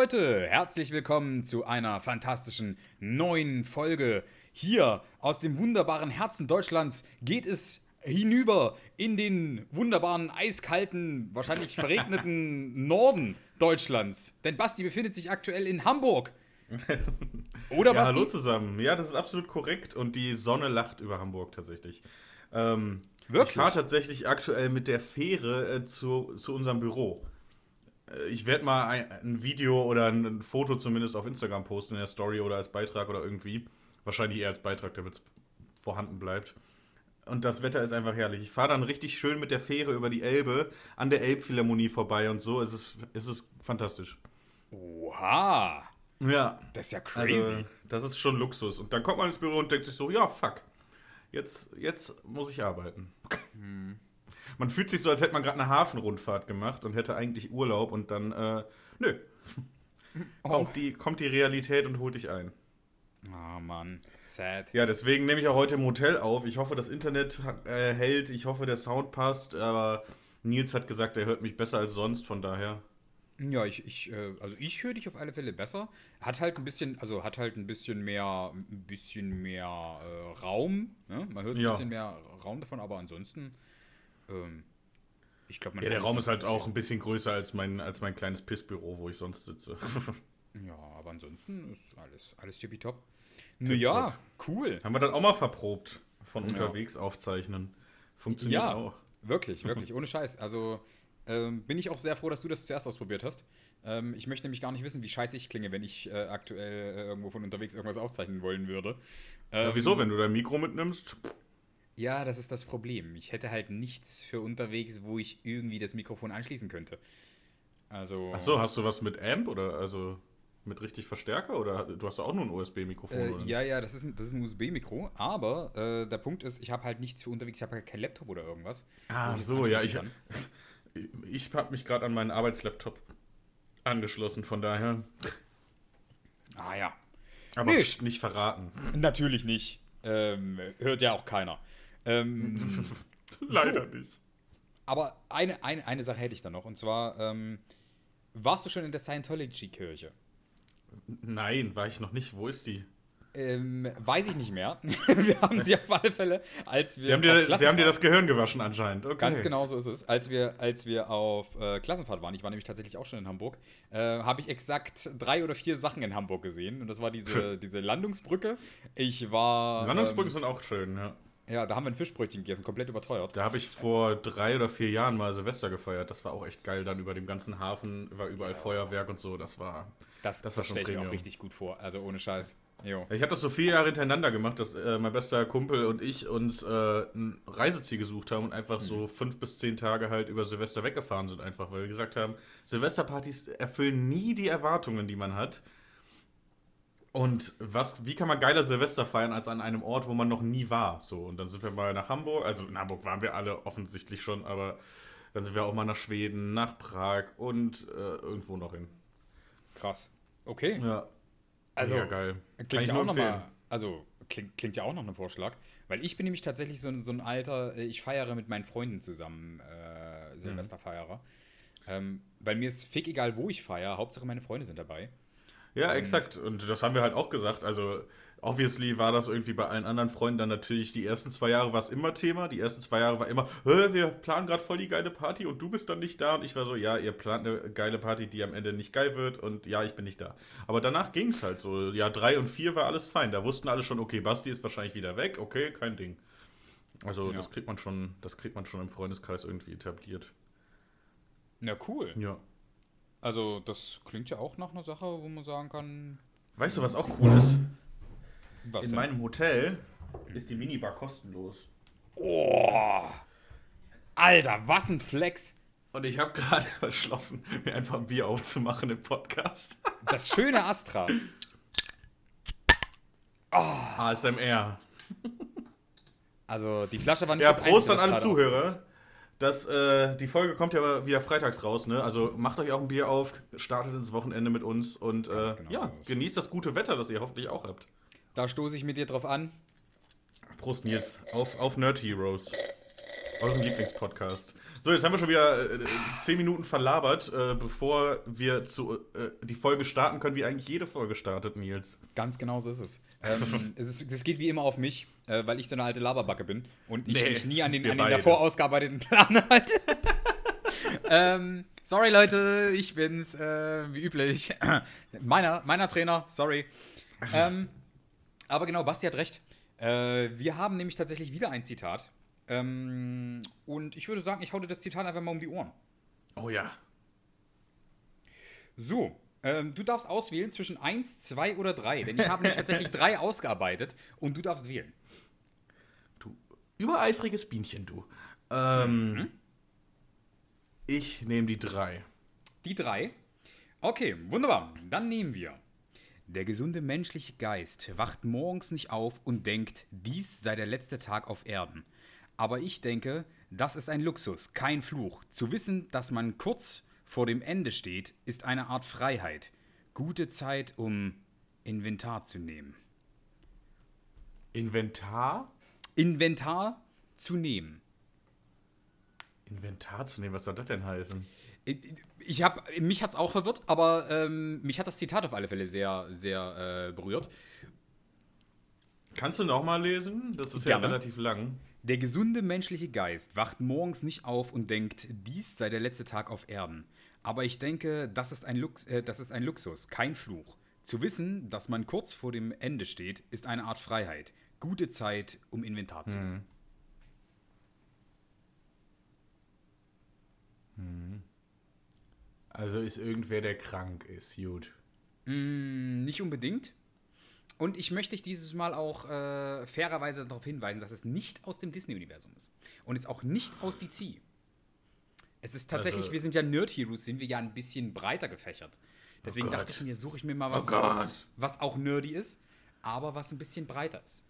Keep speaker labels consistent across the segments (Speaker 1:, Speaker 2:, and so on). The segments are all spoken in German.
Speaker 1: Leute, herzlich willkommen zu einer fantastischen neuen Folge. Hier aus dem wunderbaren Herzen Deutschlands geht es hinüber in den wunderbaren, eiskalten, wahrscheinlich verregneten Norden Deutschlands. Denn Basti befindet sich aktuell in Hamburg.
Speaker 2: Oder ja, Basti? hallo zusammen. Ja, das ist absolut korrekt und die Sonne lacht über Hamburg tatsächlich. Ähm, Wirklich? Ich fahre tatsächlich aktuell mit der Fähre äh, zu, zu unserem Büro. Äh, ich werde mal ein, ein, Video oder ein, Foto zumindest auf Instagram posten in der Story oder als Beitrag oder irgendwie. Wahrscheinlich eher als Beitrag, damit es vorhanden bleibt. Und das Wetter ist einfach herrlich. Ich fahre dann richtig schön mit der Fähre über die Elbe an der Elbphilharmonie vorbei und so. Es ist, es ist fantastisch.
Speaker 1: Oha!
Speaker 2: Ja.
Speaker 1: Das ist ja crazy. Also,
Speaker 2: das ist schon Luxus. Und dann kommt man ins Büro und denkt sich so, ja, fuck. Jetzt, jetzt muss ich arbeiten. Hm. Man fühlt sich so, als hätte man gerade eine Hafenrundfahrt gemacht und hätte eigentlich Urlaub und dann, äh, nö. Oh. Kommt, die, kommt die Realität und holt dich ein.
Speaker 1: Oh Mann, sad.
Speaker 2: Ja, deswegen nehme ich auch heute im Hotel auf. Ich hoffe, das Internet äh, hält. Ich hoffe, der Sound passt. Aber Nils hat gesagt, er hört mich besser als sonst. Von daher.
Speaker 1: Ja, ich, ich äh, also ich höre dich auf alle Fälle besser. Hat halt ein bisschen, also hat halt ein bisschen mehr, ein bisschen mehr äh, Raum. Ne? Man hört ein ja. bisschen mehr Raum davon, aber ansonsten, ähm,
Speaker 2: ich glaube, Ja, der Raum ist halt auch ein bisschen größer als mein, als mein kleines Pissbüro, wo ich sonst sitze.
Speaker 1: ja, aber ansonsten ist alles, alles tippitopp. Ja, cool.
Speaker 2: Haben wir dann auch mal verprobt von ja. unterwegs aufzeichnen. Funktioniert ja, auch.
Speaker 1: Wirklich, wirklich, ohne Scheiß. Also ähm, bin ich auch sehr froh, dass du das zuerst ausprobiert hast. Ähm, ich möchte nämlich gar nicht wissen, wie scheiße ich klinge, wenn ich äh, aktuell äh, irgendwo von unterwegs irgendwas aufzeichnen wollen würde.
Speaker 2: Ähm, ja, wieso, wenn du dein Mikro mitnimmst?
Speaker 1: Ja, das ist das Problem. Ich hätte halt nichts für unterwegs, wo ich irgendwie das Mikrofon anschließen könnte. Also.
Speaker 2: Ach so, hast du was mit Amp oder also mit richtig Verstärker oder du hast auch nur ein USB-Mikrofon?
Speaker 1: Äh, ja, ja, das ist ein, das ist ein USB-Mikro, aber äh, der Punkt ist, ich habe halt nichts für unterwegs, ich habe halt kein Laptop oder irgendwas.
Speaker 2: Ah, so, ja, ich, ich habe mich gerade an meinen Arbeitslaptop angeschlossen, von daher.
Speaker 1: Ah ja.
Speaker 2: Aber nee. nicht verraten.
Speaker 1: Natürlich nicht. Ähm, hört ja auch keiner. Ähm,
Speaker 2: Leider so. nicht.
Speaker 1: Aber eine, eine, eine Sache hätte ich da noch. Und zwar, ähm, warst du schon in der Scientology-Kirche?
Speaker 2: Nein, war ich noch nicht. Wo ist die?
Speaker 1: Ähm, weiß ich nicht mehr. wir haben sie auf alle Fälle, als wir.
Speaker 2: Sie haben, dir, sie haben dir das Gehirn gewaschen anscheinend.
Speaker 1: Okay. Ganz genau so ist es. Als wir, als wir auf äh, Klassenfahrt waren, ich war nämlich tatsächlich auch schon in Hamburg, äh, habe ich exakt drei oder vier Sachen in Hamburg gesehen. Und das war diese, diese Landungsbrücke. Ich war.
Speaker 2: Landungsbrücken ähm, sind auch schön, ja.
Speaker 1: Ja, da haben wir ein Fischbrötchen gegessen, komplett überteuert.
Speaker 2: Da habe ich vor drei oder vier Jahren mal Silvester gefeiert. Das war auch echt geil. Dann über dem ganzen Hafen war überall ja. Feuerwerk und so. Das war.
Speaker 1: Das, das, das stelle ich mir auch richtig gut vor. Also ohne Scheiß.
Speaker 2: Jo. Ich habe das so vier Jahre hintereinander gemacht, dass äh, mein bester Kumpel und ich uns äh, ein Reiseziel gesucht haben und einfach mhm. so fünf bis zehn Tage halt über Silvester weggefahren sind, einfach, weil wir gesagt haben, Silvesterpartys erfüllen nie die Erwartungen, die man hat. Und was, wie kann man geiler Silvester feiern als an einem Ort, wo man noch nie war? So, und dann sind wir mal nach Hamburg, also in Hamburg waren wir alle offensichtlich schon, aber dann sind wir auch mal nach Schweden, nach Prag und äh, irgendwo noch hin.
Speaker 1: Krass. Okay.
Speaker 2: Ja.
Speaker 1: Also, ja, geil. Klingt ja auch noch mal, also klingt, klingt ja auch noch ein Vorschlag, weil ich bin nämlich tatsächlich so, so ein alter, äh, ich feiere mit meinen Freunden zusammen äh, Silvesterfeierer. Mhm. Ähm, weil mir ist fick egal, wo ich feiere, Hauptsache meine Freunde sind dabei.
Speaker 2: Ja, und exakt. Und das haben wir halt auch gesagt. Also, obviously war das irgendwie bei allen anderen Freunden dann natürlich, die ersten zwei Jahre war es immer Thema. Die ersten zwei Jahre war immer, wir planen gerade voll die geile Party und du bist dann nicht da. Und ich war so, ja, ihr plant eine geile Party, die am Ende nicht geil wird und ja, ich bin nicht da. Aber danach ging es halt so. Ja, drei und vier war alles fein. Da wussten alle schon, okay, Basti ist wahrscheinlich wieder weg, okay, kein Ding. Also ja. das kriegt man schon, das kriegt man schon im Freundeskreis irgendwie etabliert.
Speaker 1: Na cool.
Speaker 2: Ja.
Speaker 1: Also, das klingt ja auch nach einer Sache, wo man sagen kann.
Speaker 2: Weißt du, was auch cool ist? Was In denn? meinem Hotel ist die Minibar kostenlos.
Speaker 1: Oh! Alter, was ein Flex!
Speaker 2: Und ich habe gerade beschlossen, mir einfach ein Bier aufzumachen im Podcast.
Speaker 1: Das schöne Astra.
Speaker 2: Oh. ASMR.
Speaker 1: Also, die Flasche war nicht
Speaker 2: ja, das Prost an alle Zuhörer. Das, äh, die Folge kommt ja wieder freitags raus, ne? Also macht euch auch ein Bier auf, startet ins Wochenende mit uns und äh, genau ja, so genießt das gute Wetter, das ihr hoffentlich auch habt.
Speaker 1: Da stoße ich mit dir drauf an.
Speaker 2: Prost Nils, auf, auf Nerd Heroes, eurem Lieblingspodcast. So, jetzt haben wir schon wieder äh, zehn Minuten verlabert, äh, bevor wir zu, äh, die Folge starten können, wie eigentlich jede Folge startet, Nils.
Speaker 1: Ganz genau so ist es. Ähm, es, ist, es geht wie immer auf mich, äh, weil ich so eine alte Laberbacke bin und ich nee, mich nie an den, an den davor ausgearbeiteten Plan halte. ähm, sorry, Leute, ich bin's, äh, wie üblich. meiner, meiner Trainer, sorry. Ähm, aber genau, Basti hat recht. Äh, wir haben nämlich tatsächlich wieder ein Zitat. Ähm, und ich würde sagen, ich hau dir das Zitat einfach mal um die Ohren.
Speaker 2: Oh ja.
Speaker 1: So, ähm, du darfst auswählen zwischen 1, 2 oder 3, denn ich habe nämlich tatsächlich drei ausgearbeitet und du darfst wählen.
Speaker 2: Du übereifriges Bienchen, du. Ähm, mhm. Ich nehme die 3.
Speaker 1: Die 3? Okay, wunderbar. Dann nehmen wir. Der gesunde menschliche Geist wacht morgens nicht auf und denkt, dies sei der letzte Tag auf Erden. Aber ich denke, das ist ein Luxus, kein Fluch. Zu wissen, dass man kurz vor dem Ende steht, ist eine Art Freiheit. Gute Zeit, um Inventar zu nehmen.
Speaker 2: Inventar?
Speaker 1: Inventar zu nehmen.
Speaker 2: Inventar zu nehmen, was soll das denn heißen?
Speaker 1: Ich habe, mich hat es auch verwirrt, aber ähm, mich hat das Zitat auf alle Fälle sehr, sehr äh, berührt.
Speaker 2: Kannst du noch mal lesen? Das ist Gerne. ja relativ lang.
Speaker 1: Der gesunde menschliche Geist wacht morgens nicht auf und denkt, dies sei der letzte Tag auf Erden. Aber ich denke, das ist ein, Lux äh, das ist ein Luxus, kein Fluch. Zu wissen, dass man kurz vor dem Ende steht, ist eine Art Freiheit. Gute Zeit, um Inventar zu nehmen.
Speaker 2: Hm. Hm. Also ist irgendwer, der krank ist, gut.
Speaker 1: Mm, nicht unbedingt. Und ich möchte dich dieses Mal auch äh, fairerweise darauf hinweisen, dass es nicht aus dem Disney-Universum ist. Und es auch nicht aus DC. Es ist tatsächlich, also, wir sind ja Nerd-Heroes, sind wir ja ein bisschen breiter gefächert. Deswegen oh dachte ich mir, suche ich mir mal was
Speaker 2: oh
Speaker 1: raus, was auch nerdy ist, aber was ein bisschen breiter ist.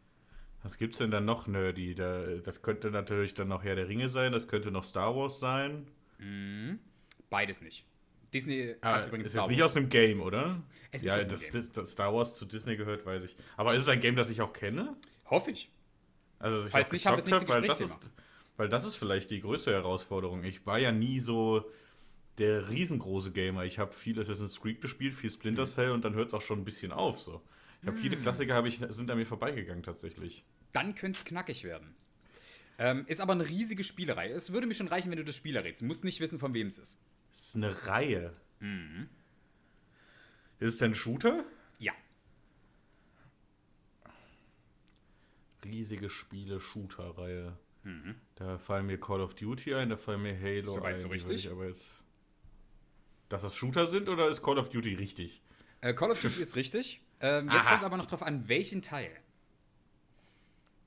Speaker 2: Was gibt's denn dann noch nerdy? Da, das könnte natürlich dann noch Herr der Ringe sein, das könnte noch Star Wars sein.
Speaker 1: Mhm. Beides nicht. Disney
Speaker 2: ah, hat übrigens. Ist Star Wars. nicht aus dem Game, oder? Es ja, ist das, das, das, Star Wars zu Disney gehört, weiß ich. Aber ist es ein Game, das ich auch kenne?
Speaker 1: Hoffe ich.
Speaker 2: Also, ich Falls nicht, haben wir es nächste weil das, ist, weil das ist vielleicht die größte Herausforderung. Ich war ja nie so der riesengroße Gamer. Ich habe viel Assassin's Creed gespielt, viel Splinter mhm. Cell mhm. und dann hört es auch schon ein bisschen auf. So. Ich habe mhm. viele Klassiker, ich, sind an mir vorbeigegangen tatsächlich.
Speaker 1: Dann könnte es knackig werden. Ähm, ist aber eine riesige Spielerei. Es würde mir schon reichen, wenn du das Spiel errätst. Du musst nicht wissen, von wem es ist.
Speaker 2: Das ist eine Reihe. Mhm. Ist es denn ein Shooter?
Speaker 1: Ja.
Speaker 2: Riesige Spiele, Shooter-Reihe. Mhm. Da fallen mir Call of Duty ein, da fallen mir Halo
Speaker 1: so ein. So richtig.
Speaker 2: Aber jetzt, dass das Shooter sind oder ist Call of Duty richtig?
Speaker 1: Äh, Call of Duty ist richtig. Ähm, jetzt kommt es aber noch drauf an, welchen Teil.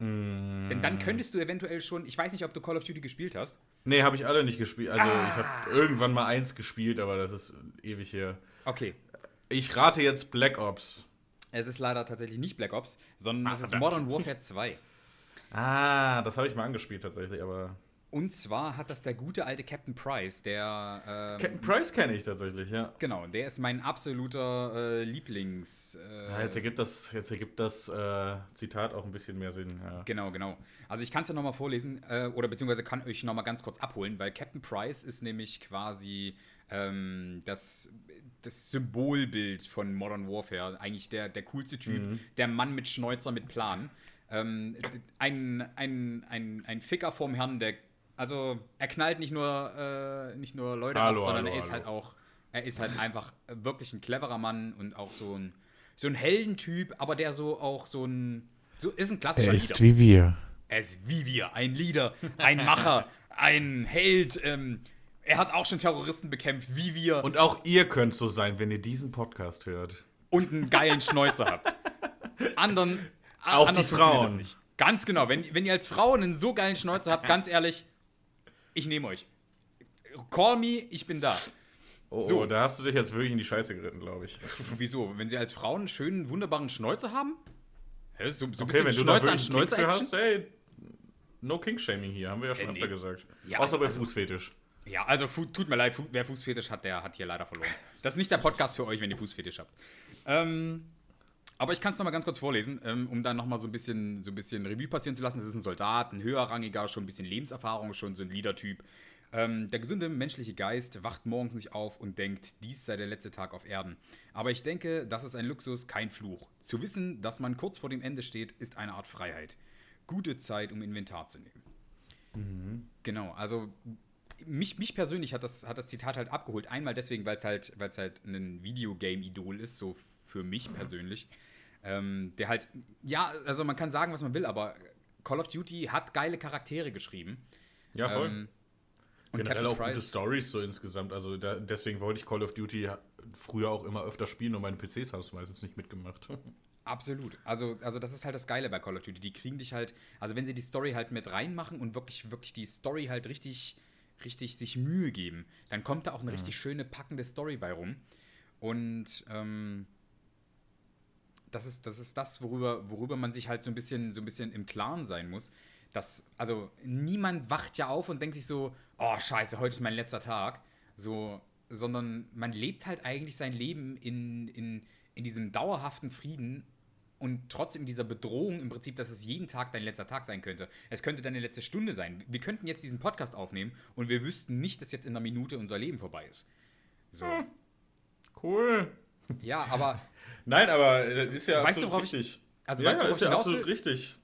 Speaker 1: Mm. Denn dann könntest du eventuell schon, ich weiß nicht, ob du Call of Duty gespielt hast.
Speaker 2: Nee, habe ich alle nicht gespielt. Also ah. ich habe irgendwann mal eins gespielt, aber das ist ewig her.
Speaker 1: Okay.
Speaker 2: Ich rate jetzt Black Ops.
Speaker 1: Es ist leider tatsächlich nicht Black Ops, sondern Ach, es ist Modern Warfare 2.
Speaker 2: Ah, das habe ich mal angespielt tatsächlich, aber.
Speaker 1: Und zwar hat das der gute alte Captain Price, der.
Speaker 2: Ähm, Captain Price kenne ich tatsächlich, ja.
Speaker 1: Genau, der ist mein absoluter äh, Lieblings.
Speaker 2: Äh, ja, jetzt ergibt das, jetzt ergibt das äh, Zitat auch ein bisschen mehr Sinn. Ja.
Speaker 1: Genau, genau. Also ich kann es ja nochmal vorlesen, äh, oder beziehungsweise kann euch nochmal ganz kurz abholen, weil Captain Price ist nämlich quasi ähm, das, das Symbolbild von Modern Warfare. Eigentlich der, der coolste Typ, mhm. der Mann mit Schnäuzer, mit Plan. Ähm, ein, ein, ein, ein Ficker vorm Herrn, der also er knallt nicht nur, äh, nicht nur Leute hallo, ab, sondern hallo, er ist hallo. halt auch, er ist halt einfach wirklich ein cleverer Mann und auch so ein, so ein Heldentyp, aber der so auch so ein, so ist ein klassischer
Speaker 2: Er ist Leader. wie wir.
Speaker 1: Er ist wie wir, ein Leader, ein Macher, ein Held. Ähm, er hat auch schon Terroristen bekämpft, wie wir.
Speaker 2: Und auch ihr könnt so sein, wenn ihr diesen Podcast hört.
Speaker 1: Und einen geilen Schnäuzer habt. Anderen,
Speaker 2: auch die Frauen.
Speaker 1: Ganz genau. Wenn, wenn ihr als Frau einen so geilen Schnäuzer habt, ganz ehrlich, ich nehme euch. Call me, ich bin da.
Speaker 2: Oh, so. Oh, da hast du dich jetzt wirklich in die Scheiße geritten, glaube ich.
Speaker 1: Wieso? Wenn sie als Frauen einen schönen, wunderbaren Schnäuzer haben?
Speaker 2: Hä, so, so okay, wenn du Schnäuzer an Schnäuzer King hast, ey, no King-Shaming hier, haben wir ja schon äh, öfter nee. gesagt. Ja, Außer bei also, Fußfetisch.
Speaker 1: Ja, also tut mir leid, wer Fußfetisch hat, der hat hier leider verloren. Das ist nicht der Podcast für euch, wenn ihr Fußfetisch habt. Ähm, aber ich kann es nochmal ganz kurz vorlesen, ähm, um dann nochmal so ein bisschen so ein bisschen Revue passieren zu lassen. Es ist ein Soldat, ein höherrangiger, schon ein bisschen Lebenserfahrung, schon so ein Leader-Typ. Ähm, der gesunde menschliche Geist wacht morgens nicht auf und denkt, dies sei der letzte Tag auf Erden. Aber ich denke, das ist ein Luxus, kein Fluch. Zu wissen, dass man kurz vor dem Ende steht, ist eine Art Freiheit. Gute Zeit, um Inventar zu nehmen. Mhm. Genau, also mich, mich persönlich hat das, hat das Zitat halt abgeholt. Einmal deswegen, weil es halt, halt ein Videogame-Idol ist, so für mich persönlich. Ähm, der halt, ja, also man kann sagen, was man will, aber Call of Duty hat geile Charaktere geschrieben.
Speaker 2: Ja, voll. Ähm, und Generell Captain auch Price, gute Stories so insgesamt. Also da, deswegen wollte ich Call of Duty früher auch immer öfter spielen und meine PCs haben es meistens nicht mitgemacht.
Speaker 1: Absolut. Also, also das ist halt das Geile bei Call of Duty. Die kriegen dich halt, also wenn sie die Story halt mit reinmachen und wirklich, wirklich die Story halt richtig, richtig sich Mühe geben, dann kommt da auch eine mhm. richtig schöne, packende Story bei rum. Und ähm, das ist, das ist das, worüber, worüber man sich halt so ein bisschen, so ein bisschen im Klaren sein muss. Dass, also niemand wacht ja auf und denkt sich so, oh scheiße, heute ist mein letzter Tag. So, sondern man lebt halt eigentlich sein Leben in, in, in diesem dauerhaften Frieden und trotzdem dieser Bedrohung im Prinzip, dass es jeden Tag dein letzter Tag sein könnte. Es könnte deine letzte Stunde sein. Wir könnten jetzt diesen Podcast aufnehmen und wir wüssten nicht, dass jetzt in einer Minute unser Leben vorbei ist. So. Hm.
Speaker 2: Cool.
Speaker 1: Ja, aber.
Speaker 2: Nein, aber das ist ja
Speaker 1: weißt absolut du, richtig.
Speaker 2: Ich, also, ja, weißt du, ist ja absolut will? richtig.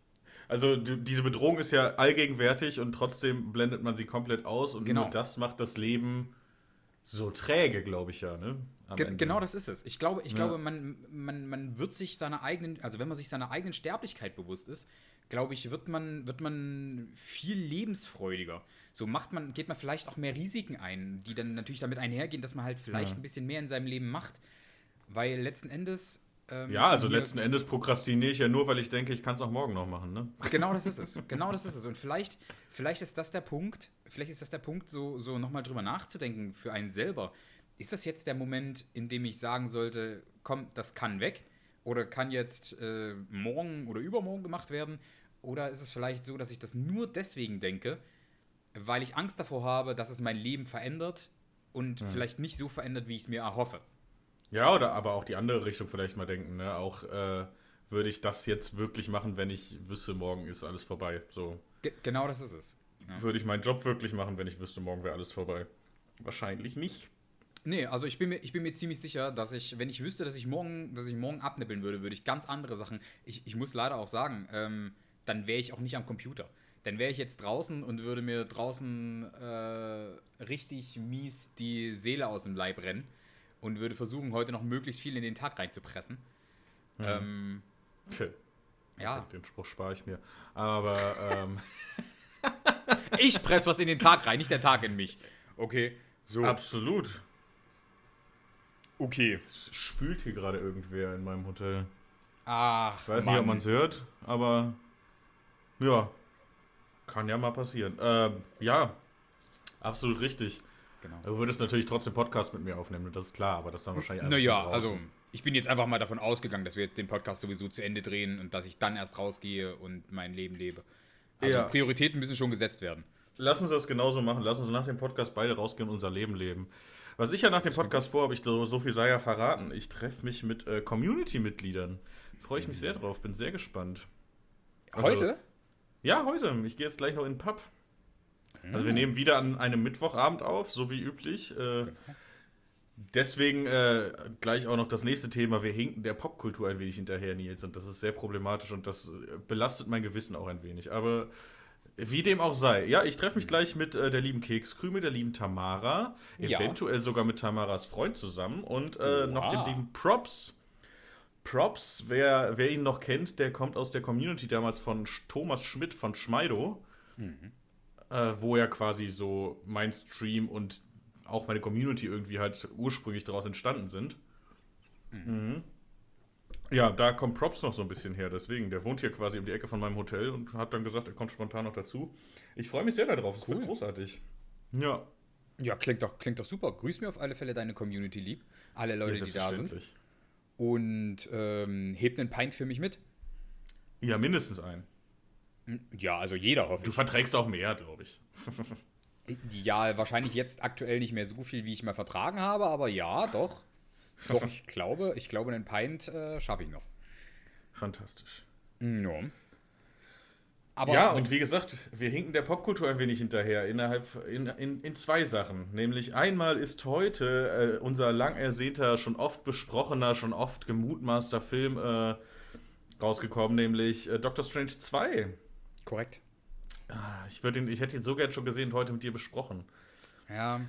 Speaker 2: Also diese Bedrohung ist ja allgegenwärtig und trotzdem blendet man sie komplett aus und genau. nur das macht das Leben so träge, glaube ich ja, ne?
Speaker 1: Ge genau das ist es. Ich glaube, ich ja. glaube man, man, man wird sich seiner eigenen, also wenn man sich seiner eigenen Sterblichkeit bewusst ist, glaube ich, wird man, wird man viel lebensfreudiger. So macht man, geht man vielleicht auch mehr Risiken ein, die dann natürlich damit einhergehen, dass man halt vielleicht ja. ein bisschen mehr in seinem Leben macht. Weil letzten Endes.
Speaker 2: Ähm, ja, also letzten Endes prokrastiniere ich ja nur, weil ich denke, ich kann es auch morgen noch machen, ne?
Speaker 1: Genau das ist es. Genau das ist es. Und vielleicht, vielleicht ist das der Punkt, vielleicht ist das der Punkt, so, so nochmal drüber nachzudenken für einen selber. Ist das jetzt der Moment, in dem ich sagen sollte, komm, das kann weg? Oder kann jetzt äh, morgen oder übermorgen gemacht werden? Oder ist es vielleicht so, dass ich das nur deswegen denke, weil ich Angst davor habe, dass es mein Leben verändert und ja. vielleicht nicht so verändert, wie ich es mir erhoffe?
Speaker 2: Ja, oder aber auch die andere Richtung vielleicht mal denken. Ne? Auch äh, würde ich das jetzt wirklich machen, wenn ich wüsste, morgen ist alles vorbei. So.
Speaker 1: Ge genau das ist es.
Speaker 2: Ja. Würde ich meinen Job wirklich machen, wenn ich wüsste, morgen wäre alles vorbei? Wahrscheinlich nicht.
Speaker 1: Nee, also ich bin, mir, ich bin mir ziemlich sicher, dass ich, wenn ich wüsste, dass ich morgen, dass ich morgen abnippeln würde, würde ich ganz andere Sachen. Ich, ich muss leider auch sagen, ähm, dann wäre ich auch nicht am Computer. Dann wäre ich jetzt draußen und würde mir draußen äh, richtig mies die Seele aus dem Leib rennen und würde versuchen, heute noch möglichst viel in den Tag reinzupressen. Mhm. Ähm,
Speaker 2: okay. Ja. Den Spruch spare ich mir. Aber ähm.
Speaker 1: ich presse was in den Tag rein, nicht der Tag in mich. Okay.
Speaker 2: So. Absolut.
Speaker 1: Okay.
Speaker 2: Es spült hier gerade irgendwer in meinem Hotel.
Speaker 1: Ach.
Speaker 2: Ich weiß Mann. nicht, ob man es hört, aber ja. Kann ja mal passieren. Ähm, ja, absolut richtig. Genau. Du würdest natürlich trotzdem Podcast mit mir aufnehmen, das ist klar, aber das dann wahrscheinlich
Speaker 1: Naja, also ich bin jetzt einfach mal davon ausgegangen, dass wir jetzt den Podcast sowieso zu Ende drehen und dass ich dann erst rausgehe und mein Leben lebe. Also ja. Prioritäten müssen schon gesetzt werden.
Speaker 2: Lass uns das genauso machen. Lass uns nach dem Podcast beide rausgehen und unser Leben leben. Was ich ja nach dem Podcast vorhabe, ich so, so viel sei ja verraten. Ich treffe mich mit äh, Community-Mitgliedern. Freue ich mich sehr drauf, bin sehr gespannt.
Speaker 1: Also, heute?
Speaker 2: Ja, heute. Ich gehe jetzt gleich noch in den Pub. Also wir nehmen wieder an einem Mittwochabend auf, so wie üblich. Äh, deswegen äh, gleich auch noch das nächste Thema. Wir hinken der Popkultur ein wenig hinterher, Nils. Und das ist sehr problematisch und das äh, belastet mein Gewissen auch ein wenig. Aber wie dem auch sei. Ja, ich treffe mich gleich mit äh, der lieben Kekskrümel, der lieben Tamara, ja. eventuell sogar mit Tamaras Freund zusammen und äh, wow. noch dem lieben Props. Props, wer, wer ihn noch kennt, der kommt aus der Community damals von Thomas Schmidt von Schmeido. Mhm äh, wo ja quasi so mein Stream und auch meine Community irgendwie halt ursprünglich daraus entstanden sind. Mhm. Mhm. Ja, da kommt Props noch so ein bisschen her, deswegen. Der wohnt hier quasi um die Ecke von meinem Hotel und hat dann gesagt, er kommt spontan noch dazu. Ich freue mich sehr darauf, es cool. wird großartig.
Speaker 1: Ja. Ja, klingt doch, klingt doch super. Grüß mir auf alle Fälle deine Community lieb. Alle Leute, die da sind. Und ähm, hebt einen Pint für mich mit.
Speaker 2: Ja, mindestens einen.
Speaker 1: Ja, also jeder hoffe
Speaker 2: Du verträgst auch mehr, glaube ich.
Speaker 1: ja, wahrscheinlich jetzt aktuell nicht mehr so viel, wie ich mal vertragen habe, aber ja, doch. Doch, ich glaube, ich glaube, einen Pint äh, schaffe ich noch.
Speaker 2: Fantastisch.
Speaker 1: Ja.
Speaker 2: Aber ja, und wie gesagt, wir hinken der Popkultur ein wenig hinterher, innerhalb in, in, in zwei Sachen. Nämlich einmal ist heute äh, unser lang ersehnter, schon oft besprochener, schon oft gemutmaßter Film äh, rausgekommen, nämlich äh, Doctor Strange 2.
Speaker 1: Korrekt.
Speaker 2: Ah, ich, ihn, ich hätte ihn so gern schon gesehen heute mit dir besprochen.
Speaker 1: Ja.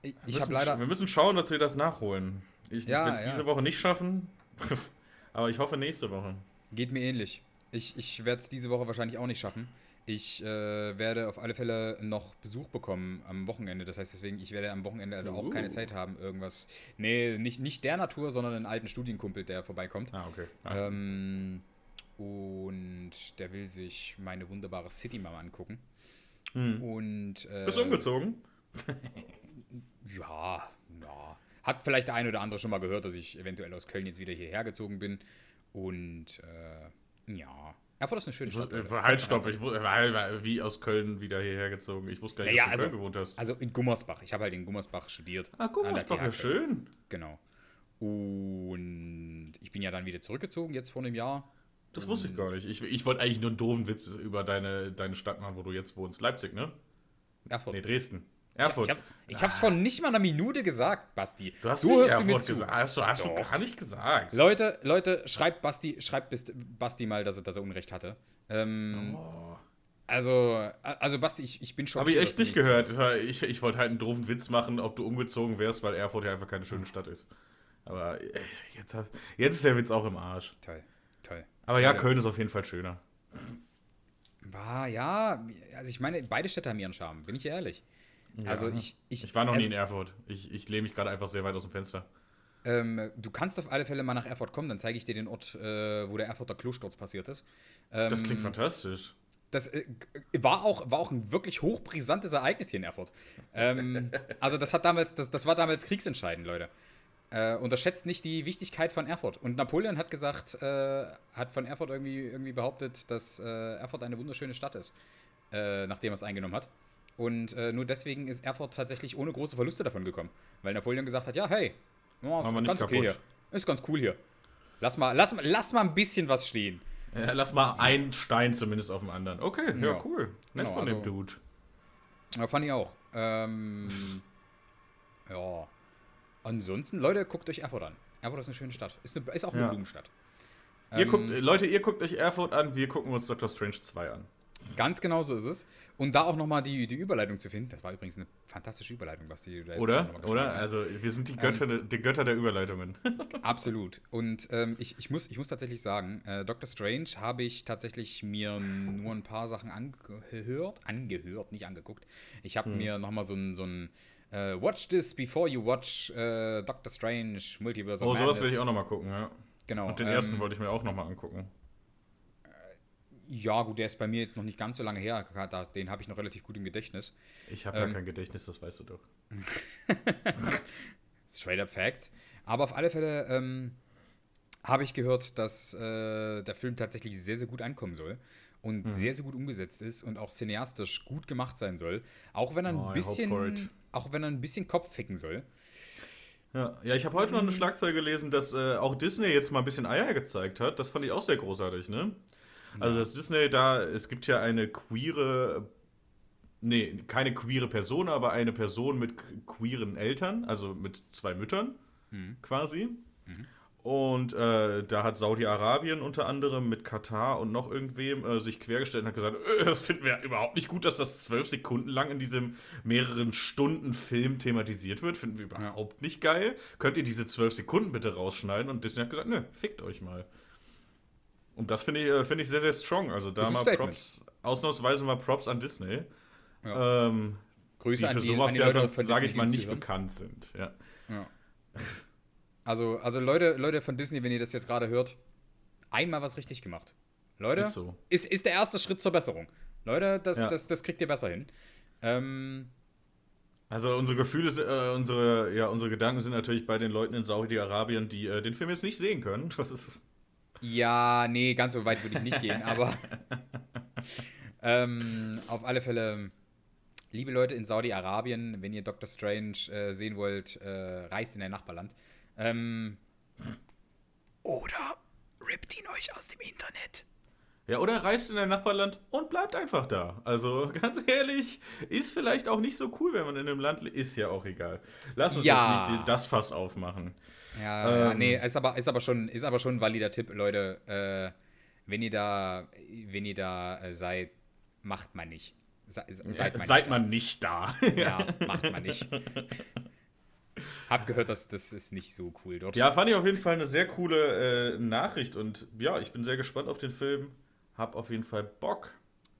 Speaker 2: Ich, ich habe leider. Wir müssen schauen, dass wir das nachholen. Ich, ja, will es ja. diese Woche nicht schaffen, aber ich hoffe nächste Woche.
Speaker 1: Geht mir ähnlich. Ich, ich werde es diese Woche wahrscheinlich auch nicht schaffen. Ich äh, werde auf alle Fälle noch Besuch bekommen am Wochenende. Das heißt deswegen, ich werde am Wochenende also auch uh. keine Zeit haben, irgendwas. Nee, nicht, nicht der Natur, sondern einen alten Studienkumpel, der vorbeikommt.
Speaker 2: Ah, okay.
Speaker 1: Ah. Ähm, und der will sich meine wunderbare City mal angucken.
Speaker 2: Mhm.
Speaker 1: Und,
Speaker 2: äh, Bist du umgezogen?
Speaker 1: ja, ja. Hat vielleicht der eine oder andere schon mal gehört, dass ich eventuell aus Köln jetzt wieder hierher gezogen bin. Und äh, ja. Erfurt ist eine schöne Stadt.
Speaker 2: Äh, halt, stopp. Ich, wie aus Köln wieder hierher gezogen. Ich wusste gar nicht,
Speaker 1: naja, dass du in also, Köln gewohnt hast. Also in Gummersbach. Ich habe halt in Gummersbach studiert.
Speaker 2: Ah, Gummersbach, ja schön.
Speaker 1: Genau. Und ich bin ja dann wieder zurückgezogen, jetzt vor einem Jahr.
Speaker 2: Das wusste ich gar nicht. Ich, ich wollte eigentlich nur einen doofen Witz über deine, deine Stadt machen, wo du jetzt wohnst. Leipzig, ne?
Speaker 1: Erfurt.
Speaker 2: Nee, Dresden.
Speaker 1: Erfurt. Ich, ich, ich hab's vor nicht mal einer Minute gesagt, Basti.
Speaker 2: Du hast so nicht Erfurt gesagt. Hast du, hast du gar nicht gesagt.
Speaker 1: Leute, Leute, schreibt Basti, schreibt Basti mal, dass er, dass er Unrecht hatte. Ähm, oh. Also, also Basti, ich, ich bin schon.
Speaker 2: Habe ich echt nicht gehört. Ich, ich wollte halt einen doofen Witz machen, ob du umgezogen wärst, weil Erfurt ja einfach keine schöne Stadt ist. Aber äh, jetzt, hast, jetzt ist der Witz auch im Arsch.
Speaker 1: Toll.
Speaker 2: Aber ja, Köln ist auf jeden Fall schöner.
Speaker 1: War, ja, also ich meine, beide Städte haben ihren Charme, bin ich ehrlich.
Speaker 2: Ja. Also ich, ich, ich war noch also, nie in Erfurt. Ich, ich lehne mich gerade einfach sehr weit aus dem Fenster.
Speaker 1: Ähm, du kannst auf alle Fälle mal nach Erfurt kommen, dann zeige ich dir den Ort, äh, wo der Erfurter Klosturz passiert ist.
Speaker 2: Ähm, das klingt fantastisch.
Speaker 1: Das äh, war, auch, war auch ein wirklich hochbrisantes Ereignis hier in Erfurt. Ähm, also das hat damals, das, das war damals kriegsentscheidend, Leute. Äh, unterschätzt nicht die Wichtigkeit von Erfurt. Und Napoleon hat gesagt, äh, hat von Erfurt irgendwie, irgendwie behauptet, dass äh, Erfurt eine wunderschöne Stadt ist, äh, nachdem er es eingenommen hat. Und äh, nur deswegen ist Erfurt tatsächlich ohne große Verluste davon gekommen. Weil Napoleon gesagt hat, ja, hey,
Speaker 2: oh, ist ganz okay
Speaker 1: hier. Ist ganz cool hier. Lass mal, lass, lass mal ein bisschen was stehen.
Speaker 2: Ja, lass mal einen Stein zumindest auf dem anderen. Okay, ja, ja cool. Nett genau, von dem also, Dude.
Speaker 1: Ja, fand ich auch. Ähm, ja. Ansonsten, Leute, guckt euch Erfurt an. Erfurt ist eine schöne Stadt. Ist, eine, ist auch eine ja. Blumenstadt.
Speaker 2: Ihr ähm, guckt, Leute, ihr guckt euch Erfurt an, wir gucken uns Doctor Strange 2 an.
Speaker 1: Ganz genau so ist es. Und da auch nochmal die, die Überleitung zu finden, das war übrigens eine fantastische Überleitung, was die
Speaker 2: da jetzt Oder? Oder? Hast. Also wir sind die Götter, ähm, die Götter der Überleitungen.
Speaker 1: Absolut. Und ähm, ich, ich, muss, ich muss tatsächlich sagen, äh, Doctor Strange habe ich tatsächlich mir nur ein paar Sachen angehört, angehört, nicht angeguckt. Ich habe hm. mir nochmal so ein, so ein uh, Watch this before you watch uh, Doctor Strange Multiverse
Speaker 2: Oh, sowas will ich auch nochmal gucken, ja.
Speaker 1: Genau.
Speaker 2: Und den ähm, ersten wollte ich mir auch nochmal angucken.
Speaker 1: Ja, gut, der ist bei mir jetzt noch nicht ganz so lange her. Den habe ich noch relativ gut im Gedächtnis.
Speaker 2: Ich habe ähm, ja kein Gedächtnis, das weißt du doch.
Speaker 1: Straight up Facts. Aber auf alle Fälle ähm, habe ich gehört, dass äh, der Film tatsächlich sehr, sehr gut ankommen soll und mhm. sehr, sehr gut umgesetzt ist und auch cineastisch gut gemacht sein soll. Auch wenn er ein oh, bisschen, auch wenn er ein bisschen Kopf ficken soll.
Speaker 2: Ja, ja ich habe heute noch eine Schlagzeile gelesen, dass äh, auch Disney jetzt mal ein bisschen Eier gezeigt hat. Das fand ich auch sehr großartig, ne? Also das Disney da, es gibt ja eine queere, nee, keine queere Person, aber eine Person mit queeren Eltern, also mit zwei Müttern mhm. quasi. Mhm. Und äh, da hat Saudi-Arabien unter anderem mit Katar und noch irgendwem äh, sich quergestellt und hat gesagt, äh, das finden wir überhaupt nicht gut, dass das zwölf Sekunden lang in diesem mehreren Stunden Film thematisiert wird. Finden wir überhaupt ja. nicht geil. Könnt ihr diese zwölf Sekunden bitte rausschneiden? Und Disney hat gesagt, nö, fickt euch mal. Und das finde ich, äh, find ich sehr, sehr strong. Also da mal Props, ausnahmsweise mal Props an Disney. Ja. Ähm,
Speaker 1: Grüße
Speaker 2: die für
Speaker 1: die,
Speaker 2: sowas ja sonst, sage ich mal, nicht bekannt sind. Ja.
Speaker 1: ja. Also, also Leute, Leute von Disney, wenn ihr das jetzt gerade hört, einmal was richtig gemacht. Leute, ist, so. ist, ist der erste Schritt zur Besserung. Leute, das, ja. das, das kriegt ihr besser hin. Ähm,
Speaker 2: also unsere Gefühle, äh, unsere, ja, unsere Gedanken sind natürlich bei den Leuten in Saudi-Arabien, die äh, den Film jetzt nicht sehen können. Das ist
Speaker 1: ja, nee, ganz so weit würde ich nicht gehen, aber ähm, auf alle Fälle, liebe Leute in Saudi-Arabien, wenn ihr Dr. Strange äh, sehen wollt, äh, reist in ein Nachbarland. Ähm, oder rippt ihn euch aus dem Internet.
Speaker 2: Ja, oder reist in ein Nachbarland und bleibt einfach da. Also ganz ehrlich, ist vielleicht auch nicht so cool, wenn man in einem Land ist ja auch egal. Lass uns ja. jetzt nicht das Fass aufmachen.
Speaker 1: Ja, ähm, ja, nee, ist aber, ist aber schon, ist aber schon ein valider Tipp, Leute. Äh, wenn ihr da, wenn ihr da äh, seid, macht man nicht.
Speaker 2: Se, seid man, seid nicht, man nicht da.
Speaker 1: ja, macht man nicht. Hab gehört, dass das ist nicht so cool dort.
Speaker 2: Ja, fand ich auf jeden Fall eine sehr coole äh, Nachricht und ja, ich bin sehr gespannt auf den Film hab auf jeden Fall Bock.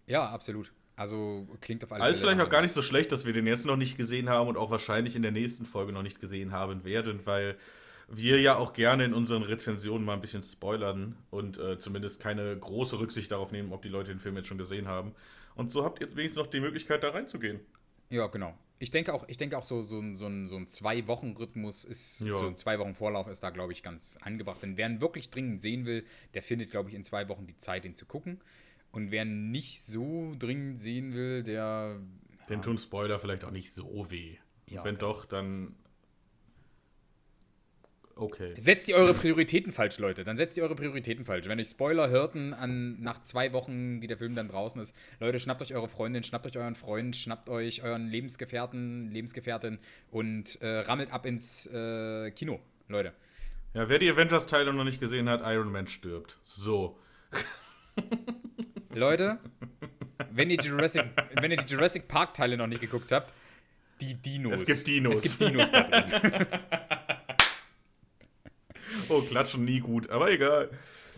Speaker 1: Ja, absolut. Also klingt auf
Speaker 2: alle Alles vielleicht auch gar nicht so schlecht, dass wir den jetzt noch nicht gesehen haben und auch wahrscheinlich in der nächsten Folge noch nicht gesehen haben werden, weil wir ja auch gerne in unseren Rezensionen mal ein bisschen spoilern und äh, zumindest keine große Rücksicht darauf nehmen, ob die Leute den Film jetzt schon gesehen haben. Und so habt ihr wenigstens noch die Möglichkeit, da reinzugehen.
Speaker 1: Ja, genau. Ich denke auch, ich denke auch so, so, so ein, so ein Zwei-Wochen-Rhythmus ist, ja. so ein Zwei-Wochen-Vorlauf ist da, glaube ich, ganz angebracht. Denn wer ihn wirklich dringend sehen will, der findet, glaube ich, in zwei Wochen die Zeit, ihn zu gucken. Und wer nicht so dringend sehen will, der.
Speaker 2: Den ja, tun Spoiler vielleicht auch nicht so weh. Ja, wenn doch, dann Okay.
Speaker 1: Setzt ihr eure Prioritäten falsch, Leute. Dann setzt ihr eure Prioritäten falsch. Wenn euch Spoiler hörten an, nach zwei Wochen, wie der Film dann draußen ist, Leute, schnappt euch eure Freundin, schnappt euch euren Freund, schnappt euch euren Lebensgefährten, Lebensgefährtin und äh, rammelt ab ins äh, Kino, Leute.
Speaker 2: Ja, wer die Avengers-Teile noch nicht gesehen hat, Iron Man stirbt. So.
Speaker 1: Leute, wenn ihr, Jurassic, wenn ihr die Jurassic Park-Teile noch nicht geguckt habt, die Dinos.
Speaker 2: Es gibt Dinos.
Speaker 1: Es gibt Dinos da drin.
Speaker 2: Oh, klatschen nie gut, aber egal.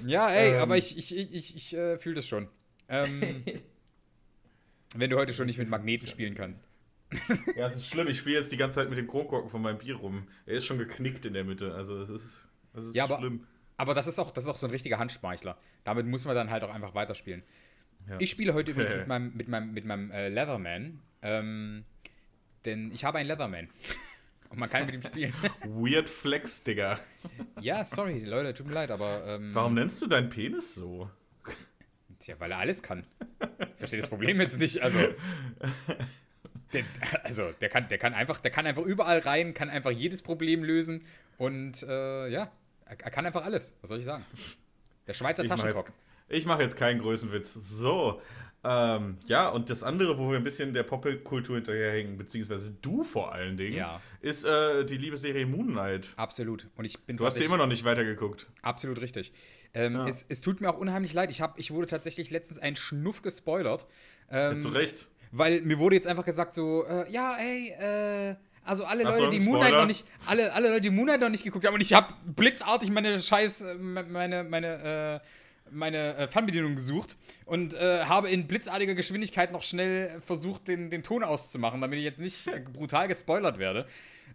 Speaker 1: Ja, ey, ähm. aber ich, ich, ich, ich, äh, fühle das schon. Ähm, wenn du heute schon nicht mit Magneten spielen kannst.
Speaker 2: ja, es ist schlimm. Ich spiele jetzt die ganze Zeit mit dem Kronkorken von meinem Bier rum. Er ist schon geknickt in der Mitte. Also, es ist, das ist
Speaker 1: ja, aber, schlimm. Aber das ist, auch, das ist auch so ein richtiger Handspeichler. Damit muss man dann halt auch einfach weiterspielen. Ja. Ich spiele heute übrigens mit meinem, mit meinem, mit meinem äh, Leatherman. Ähm, denn ich habe einen Leatherman. Und man kann mit ihm spielen.
Speaker 2: Weird Flex, Digga.
Speaker 1: Ja, sorry, Leute, tut mir leid, aber. Ähm,
Speaker 2: Warum nennst du deinen Penis so?
Speaker 1: Tja, weil er alles kann. Ich verstehe das Problem jetzt nicht. Also. Der, also, der kann, der kann einfach, der kann einfach überall rein, kann einfach jedes Problem lösen und äh, ja, er, er, kann einfach alles. Was soll ich sagen? Der Schweizer Taschenkock.
Speaker 2: Ich mache jetzt keinen Größenwitz. So, ähm, ja, und das andere, wo wir ein bisschen der Popkultur hinterherhängen, beziehungsweise du vor allen Dingen, ja. ist äh, die liebe Serie Moon Knight.
Speaker 1: Absolut. Und ich bin
Speaker 2: du hast sie immer noch nicht weitergeguckt.
Speaker 1: Absolut richtig. Ähm, ja. es, es, tut mir auch unheimlich leid. Ich, hab, ich wurde tatsächlich letztens ein Schnuff gespoilert.
Speaker 2: Ähm, ja, zu Recht.
Speaker 1: Weil mir wurde jetzt einfach gesagt so, äh, ja, ey, äh, also alle Leute, die Moonlight noch nicht, alle, alle Leute, die Moonlight noch nicht geguckt haben und ich habe blitzartig meine Scheiß, äh, meine, meine, äh, meine äh, Fernbedienung gesucht und äh, habe in blitzartiger Geschwindigkeit noch schnell versucht, den, den Ton auszumachen, damit ich jetzt nicht äh, brutal gespoilert werde.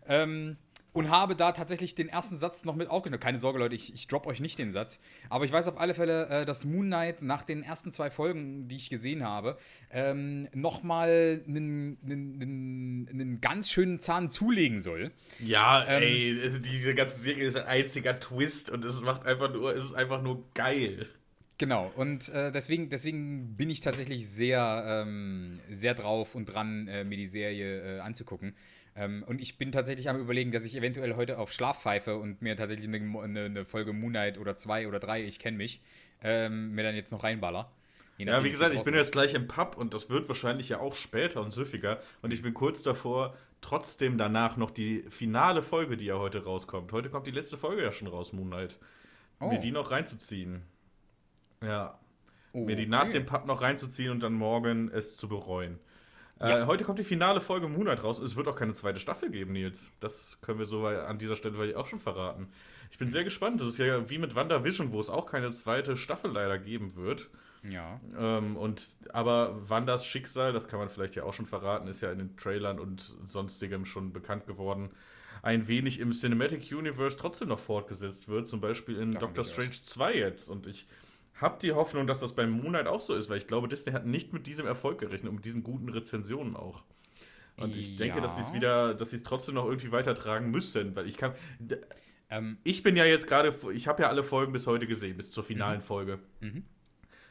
Speaker 1: Ähm, und habe da tatsächlich den ersten Satz noch mit aufgenommen. Keine Sorge, Leute, ich, ich drop euch nicht den Satz. Aber ich weiß auf alle Fälle, äh, dass Moon Knight nach den ersten zwei Folgen, die ich gesehen habe, ähm, nochmal einen, ganz schönen Zahn zulegen soll.
Speaker 2: Ja, ähm, ey, diese ganze Serie ist ein einziger Twist und es macht einfach nur, es ist einfach nur geil.
Speaker 1: Genau, und äh, deswegen, deswegen bin ich tatsächlich sehr, ähm, sehr drauf und dran, äh, mir die Serie äh, anzugucken. Ähm, und ich bin tatsächlich am überlegen, dass ich eventuell heute auf Schlaf pfeife und mir tatsächlich eine, eine, eine Folge Moonlight oder zwei oder drei, ich kenne mich, ähm, mir dann jetzt noch reinballer.
Speaker 2: Ja, wie gesagt, ich bin jetzt gleich im Pub und das wird wahrscheinlich ja auch später und süffiger. Und ich bin kurz davor, trotzdem danach noch die finale Folge, die ja heute rauskommt. Heute kommt die letzte Folge ja schon raus, Moonlight. Oh. Mir die noch reinzuziehen. Ja. Oh, Mir die okay. nach dem Pub noch reinzuziehen und dann morgen es zu bereuen. Äh, ja. Äh, heute kommt die finale Folge Moonlight raus. Es wird auch keine zweite Staffel geben, Nils. Das können wir so an dieser Stelle auch schon verraten. Ich bin sehr gespannt. Das ist ja wie mit WandaVision, wo es auch keine zweite Staffel leider geben wird.
Speaker 1: Ja.
Speaker 2: Ähm, und, aber Wandas Schicksal, das kann man vielleicht ja auch schon verraten, ist ja in den Trailern und sonstigem schon bekannt geworden, ein wenig im Cinematic Universe trotzdem noch fortgesetzt wird. Zum Beispiel in Doctor Strange 2 jetzt. Und ich habe die Hoffnung, dass das beim Moonlight auch so ist, weil ich glaube, Disney hat nicht mit diesem Erfolg gerechnet und mit diesen guten Rezensionen auch. Und ich ja. denke, dass sie es wieder, dass sie es trotzdem noch irgendwie weitertragen müssen, weil ich kann. Ähm, ich bin ja jetzt gerade, ich habe ja alle Folgen bis heute gesehen, bis zur finalen mhm. Folge. Mhm.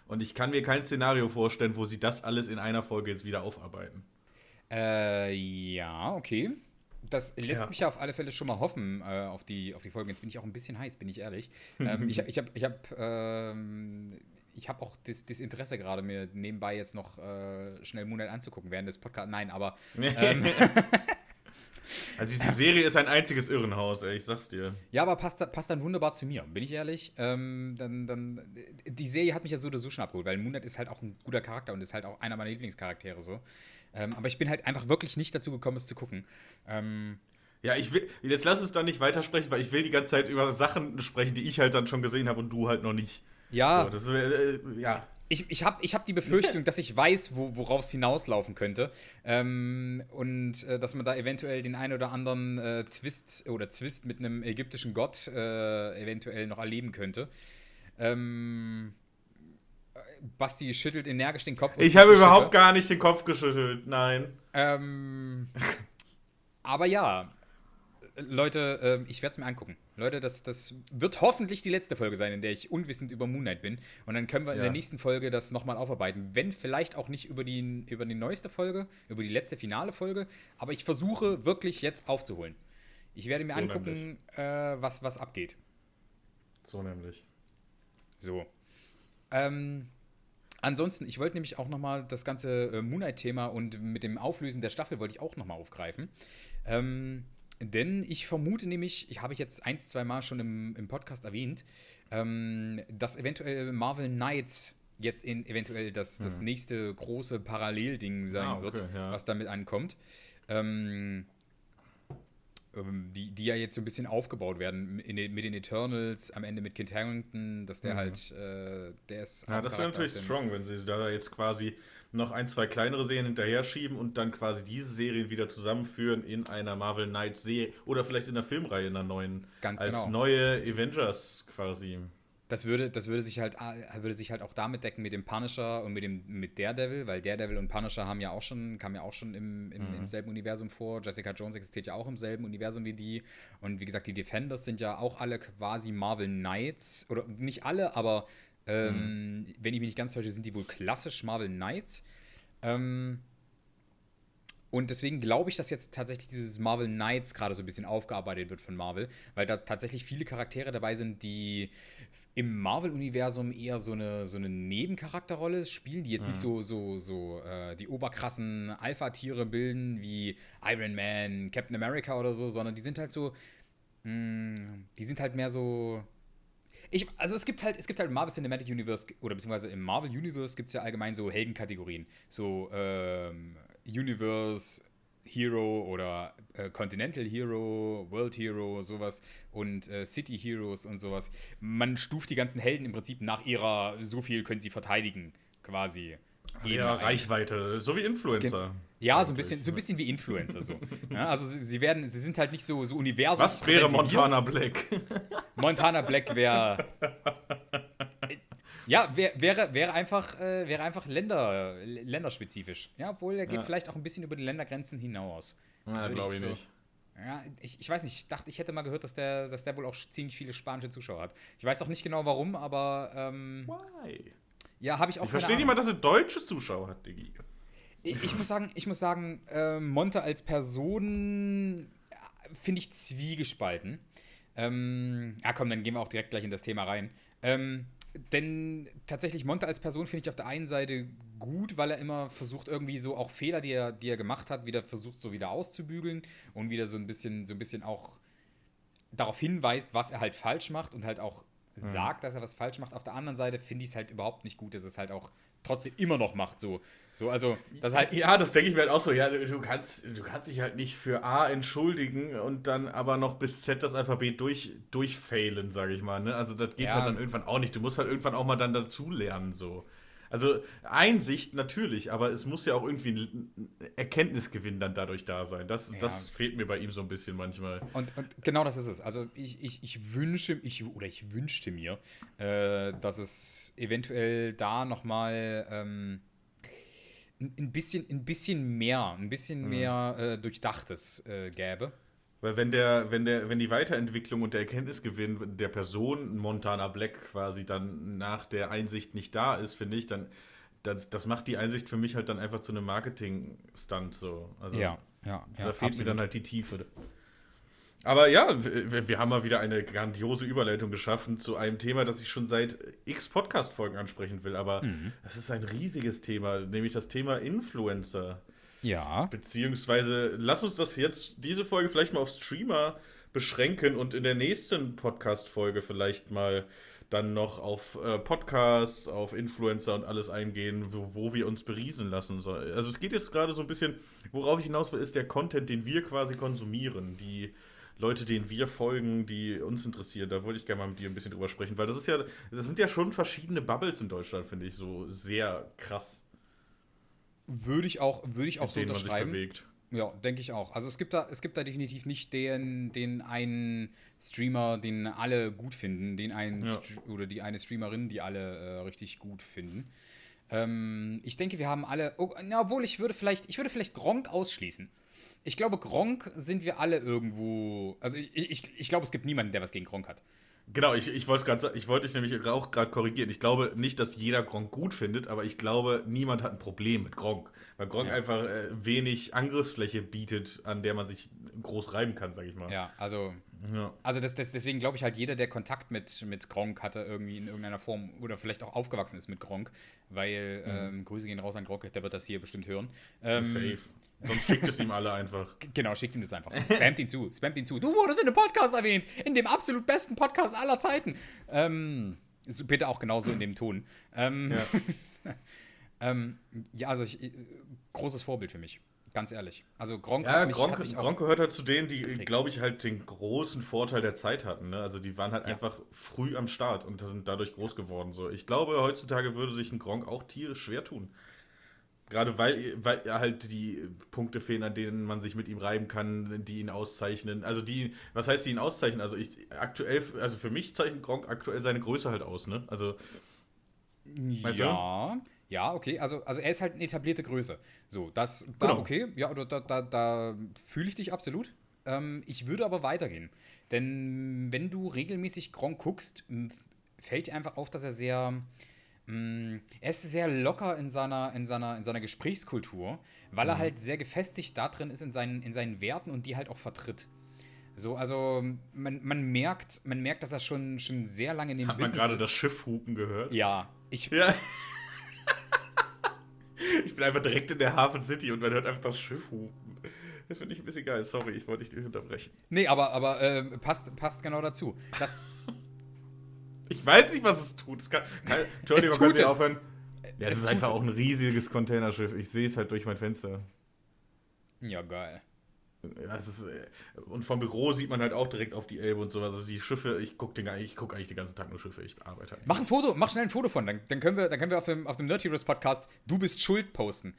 Speaker 2: Und ich kann mir kein Szenario vorstellen, wo sie das alles in einer Folge jetzt wieder aufarbeiten.
Speaker 1: Äh, ja, okay. Das lässt ja. mich ja auf alle Fälle schon mal hoffen äh, auf, die, auf die Folgen. Jetzt bin ich auch ein bisschen heiß, bin ich ehrlich. ähm, ich ich habe ich hab, ähm, ich habe auch das, das, Interesse gerade, mir nebenbei jetzt noch äh, schnell Moonlight anzugucken während des Podcasts. Nein, aber. Ähm,
Speaker 2: also diese Serie ist ein einziges Irrenhaus, ey, ich sag's dir.
Speaker 1: Ja, aber passt, passt dann wunderbar zu mir, bin ich ehrlich. Ähm, dann, dann, die Serie hat mich ja so oder so schon abgeholt, weil Moonlight ist halt auch ein guter Charakter und ist halt auch einer meiner Lieblingscharaktere so. Ähm, aber ich bin halt einfach wirklich nicht dazu gekommen, es zu gucken. Ähm,
Speaker 2: ja, ich will, jetzt lass es dann nicht weitersprechen, weil ich will die ganze Zeit über Sachen sprechen, die ich halt dann schon gesehen habe und du halt noch nicht.
Speaker 1: Ja. So, das, äh, ja. Ich, ich habe ich hab die Befürchtung, dass ich weiß, wo, worauf es hinauslaufen könnte. Ähm, und äh, dass man da eventuell den einen oder anderen äh, Twist oder Zwist mit einem ägyptischen Gott äh, eventuell noch erleben könnte. Ähm, Basti schüttelt energisch den Kopf.
Speaker 2: Ich habe überhaupt gar nicht den Kopf geschüttelt, nein.
Speaker 1: Ähm, aber ja, Leute, äh, ich werde es mir angucken. Leute, das, das wird hoffentlich die letzte Folge sein, in der ich unwissend über Moonlight bin. Und dann können wir in der nächsten Folge das nochmal aufarbeiten. Wenn vielleicht auch nicht über die, über die neueste Folge, über die letzte finale Folge. Aber ich versuche wirklich jetzt aufzuholen. Ich werde mir so angucken, äh, was, was abgeht.
Speaker 2: So nämlich.
Speaker 1: So. Ähm, ansonsten, ich wollte nämlich auch nochmal das ganze äh, Moonlight-Thema und mit dem Auflösen der Staffel wollte ich auch nochmal aufgreifen. Ähm, denn ich vermute nämlich, ich habe ich jetzt ein, zwei Mal schon im, im Podcast erwähnt, ähm, dass eventuell Marvel Knights jetzt in, eventuell das, das hm. nächste große Parallelding sein ah, okay, wird, ja. was damit ankommt. Ähm, die, die ja jetzt so ein bisschen aufgebaut werden den, mit den Eternals, am Ende mit Kit Harington, dass der mhm. halt, äh, der ist.
Speaker 2: Ja, das wäre natürlich strong, wenn sie da jetzt quasi noch ein, zwei kleinere Serien hinterher schieben und dann quasi diese Serien wieder zusammenführen in einer Marvel Knight Serie oder vielleicht in der Filmreihe in einer neuen.
Speaker 1: Ganz
Speaker 2: als
Speaker 1: genau.
Speaker 2: neue Avengers quasi.
Speaker 1: Das würde, das würde sich halt würde sich halt auch damit decken mit dem Punisher und mit dem mit Daredevil, weil Daredevil und Punisher haben ja auch schon kamen ja auch schon im, im, mhm. im, selben Universum vor. Jessica Jones existiert ja auch im selben Universum wie die und wie gesagt die Defenders sind ja auch alle quasi Marvel Knights oder nicht alle, aber ähm, mhm. wenn ich mich nicht ganz täusche, sind die wohl klassisch Marvel Knights. Ähm, und deswegen glaube ich, dass jetzt tatsächlich dieses Marvel Knights gerade so ein bisschen aufgearbeitet wird von Marvel, weil da tatsächlich viele Charaktere dabei sind, die im Marvel-Universum eher so eine, so eine Nebencharakterrolle spielen, die jetzt mhm. nicht so, so, so äh, die oberkrassen Alpha-Tiere bilden wie Iron Man, Captain America oder so, sondern die sind halt so, mh, hm, die sind halt mehr so. Ich, also es gibt halt, es gibt halt im Marvel Cinematic Universe, oder beziehungsweise im Marvel Universe gibt es ja allgemein so Heldenkategorien. So ähm, Universe Hero oder äh, Continental Hero, World Hero, sowas und äh, City Heroes und sowas. Man stuft die ganzen Helden im Prinzip nach ihrer, so viel können sie verteidigen, quasi.
Speaker 2: Ja, Reichweite, so wie Influencer.
Speaker 1: Ja, so ein bisschen, so ein bisschen wie Influencer so. Ja, also sie, sie, werden, sie sind halt nicht so, so Universum.
Speaker 2: Was wäre Montana Black?
Speaker 1: Montana Black wäre Ja, wär, wäre, wäre einfach, äh, wäre einfach Länder, länderspezifisch. Ja, obwohl er geht ja. vielleicht auch ein bisschen über die Ländergrenzen hinaus.
Speaker 2: Ja, glaube ich so, nicht.
Speaker 1: Ja, ich, ich weiß nicht, ich dachte, ich hätte mal gehört, dass der, dass der wohl auch ziemlich viele spanische Zuschauer hat. Ich weiß auch nicht genau warum, aber. Ähm,
Speaker 2: Why?
Speaker 1: Ja, habe ich auch
Speaker 2: Ich verstehe nicht mal, dass er deutsche Zuschauer hat, Diggi.
Speaker 1: Ich, ich muss sagen, ich muss sagen, äh, Monte als Person finde ich zwiegespalten. Ähm, ja, komm, dann gehen wir auch direkt gleich in das Thema rein. Ähm, denn tatsächlich Monte als Person finde ich auf der einen Seite gut, weil er immer versucht, irgendwie so auch Fehler, die er, die er gemacht hat, wieder versucht, so wieder auszubügeln und wieder so ein bisschen, so ein bisschen auch darauf hinweist, was er halt falsch macht und halt auch mhm. sagt, dass er was falsch macht. Auf der anderen Seite finde ich es halt überhaupt nicht gut, dass es halt auch trotzdem immer noch macht. So, so also das halt.
Speaker 2: Ja, das denke ich mir halt auch so. Ja, du kannst, du kannst dich halt nicht für A entschuldigen und dann aber noch bis Z das Alphabet durch, durchfailen, sage ich mal. Ne? Also das geht ja. halt dann irgendwann auch nicht. Du musst halt irgendwann auch mal dann dazu lernen. So. Also Einsicht natürlich, aber es muss ja auch irgendwie ein Erkenntnisgewinn dann dadurch da sein. Das, ja. das fehlt mir bei ihm so ein bisschen manchmal.
Speaker 1: Und, und genau das ist es. Also ich, ich, ich wünsche, ich, oder ich wünschte mir, äh, dass es eventuell da nochmal ähm, ein, bisschen, ein bisschen mehr, ein bisschen mhm. mehr äh, Durchdachtes äh, gäbe.
Speaker 2: Weil wenn der, wenn der, wenn die Weiterentwicklung und der Erkenntnisgewinn der Person Montana Black quasi dann nach der Einsicht nicht da ist, finde ich, dann das, das macht die Einsicht für mich halt dann einfach zu einem Marketing-Stunt so. Also
Speaker 1: ja, ja,
Speaker 2: Da ja, fehlt absolut. mir dann halt die Tiefe. Aber ja, wir, wir, haben mal wieder eine grandiose Überleitung geschaffen zu einem Thema, das ich schon seit x Podcast-Folgen ansprechen will. Aber mhm. das ist ein riesiges Thema, nämlich das Thema Influencer.
Speaker 1: Ja.
Speaker 2: Beziehungsweise, lass uns das jetzt, diese Folge vielleicht mal auf Streamer beschränken und in der nächsten Podcast-Folge vielleicht mal dann noch auf äh, Podcasts, auf Influencer und alles eingehen, wo, wo wir uns beriesen lassen sollen. Also es geht jetzt gerade so ein bisschen, worauf ich hinaus will, ist der Content, den wir quasi konsumieren, die Leute, denen wir folgen, die uns interessieren. Da wollte ich gerne mal mit dir ein bisschen drüber sprechen, weil das ist ja, das sind ja schon verschiedene Bubbles in Deutschland, finde ich, so sehr krass.
Speaker 1: Würde ich auch, würde ich auch so unterschreiben. Bewegt. Ja, denke ich auch. Also es gibt da, es gibt da definitiv nicht den, den einen Streamer, den alle gut finden, den einen ja. oder die eine Streamerin, die alle äh, richtig gut finden. Ähm, ich denke, wir haben alle, oh, na, obwohl ich würde vielleicht, ich würde vielleicht Gronk ausschließen. Ich glaube, Gronk sind wir alle irgendwo. Also ich, ich, ich glaube, es gibt niemanden, der was gegen Gronk hat.
Speaker 2: Genau, ich, ich wollte ich wollte dich nämlich auch gerade korrigieren. Ich glaube nicht, dass jeder Gronk gut findet, aber ich glaube, niemand hat ein Problem mit Gronk. Weil Gronk ja. einfach äh, wenig Angriffsfläche bietet, an der man sich groß reiben kann, sag ich mal.
Speaker 1: Ja, also, ja. also das, das, deswegen glaube ich halt, jeder, der Kontakt mit, mit Gronk hatte, irgendwie in irgendeiner Form oder vielleicht auch aufgewachsen ist mit Gronk, weil mhm. ähm, Grüße gehen raus an Gronk, der wird das hier bestimmt hören. Ähm,
Speaker 2: Safe. Sonst schickt es ihm alle einfach.
Speaker 1: Genau, schickt ihm das einfach. Spamt ihn zu, spamt ihn zu. Du wurdest in einem Podcast erwähnt, in dem absolut besten Podcast aller Zeiten. Ähm, bitte auch genauso in dem Ton. Ähm, ja. ähm, ja, also ich, großes Vorbild für mich. Ganz ehrlich. Also Gronk,
Speaker 2: ja, mich, Gronk, Gronk gehört halt zu denen, die, glaube ich, halt den großen Vorteil der Zeit hatten. Ne? Also die waren halt ja. einfach früh am Start und sind dadurch groß geworden. So. Ich glaube, heutzutage würde sich ein Gronk auch tierisch schwer tun. Gerade weil, weil halt die Punkte fehlen, an denen man sich mit ihm reiben kann, die ihn auszeichnen. Also die, was heißt die ihn auszeichnen? Also ich aktuell, also für mich zeichnet Gronk aktuell seine Größe halt aus, ne? Also.
Speaker 1: Ja. Ja, okay, also, also er ist halt eine etablierte Größe. So, das, da, genau. okay, ja, da, da, da fühle ich dich absolut. Ähm, ich würde aber weitergehen. Denn wenn du regelmäßig Gronk guckst, fällt dir einfach auf, dass er sehr, er ist sehr locker in seiner, in seiner, in seiner Gesprächskultur, weil mhm. er halt sehr gefestigt da drin ist in seinen, in seinen Werten und die halt auch vertritt. So, also man, man merkt, man merkt, dass er schon, schon sehr lange in dem
Speaker 2: Hat Business man gerade das Schiff hupen gehört?
Speaker 1: Ja, ich,
Speaker 2: ja. Ich bin einfach direkt in der Hafen City und man hört einfach das Schiff hupen. Das finde ich ein bisschen geil. Sorry, ich wollte dich unterbrechen.
Speaker 1: Nee, aber, aber äh, passt, passt genau dazu. Das
Speaker 2: ich weiß nicht, was es tut. Es kann, kann, Entschuldigung, könnt ihr aufhören? Ja, es, es ist einfach auch ein riesiges Containerschiff. Ich sehe es halt durch mein Fenster.
Speaker 1: Ja, geil.
Speaker 2: Ja, ist, äh, und vom Büro sieht man halt auch direkt auf die Elbe und sowas. Also die Schiffe, ich gucke guck eigentlich den ganzen Tag nur Schiffe, ich arbeite halt.
Speaker 1: Mach ein Foto, mach schnell ein Foto von, dann, dann können wir, dann können wir auf dem, auf dem Nerd Heroes Podcast Du bist schuld posten.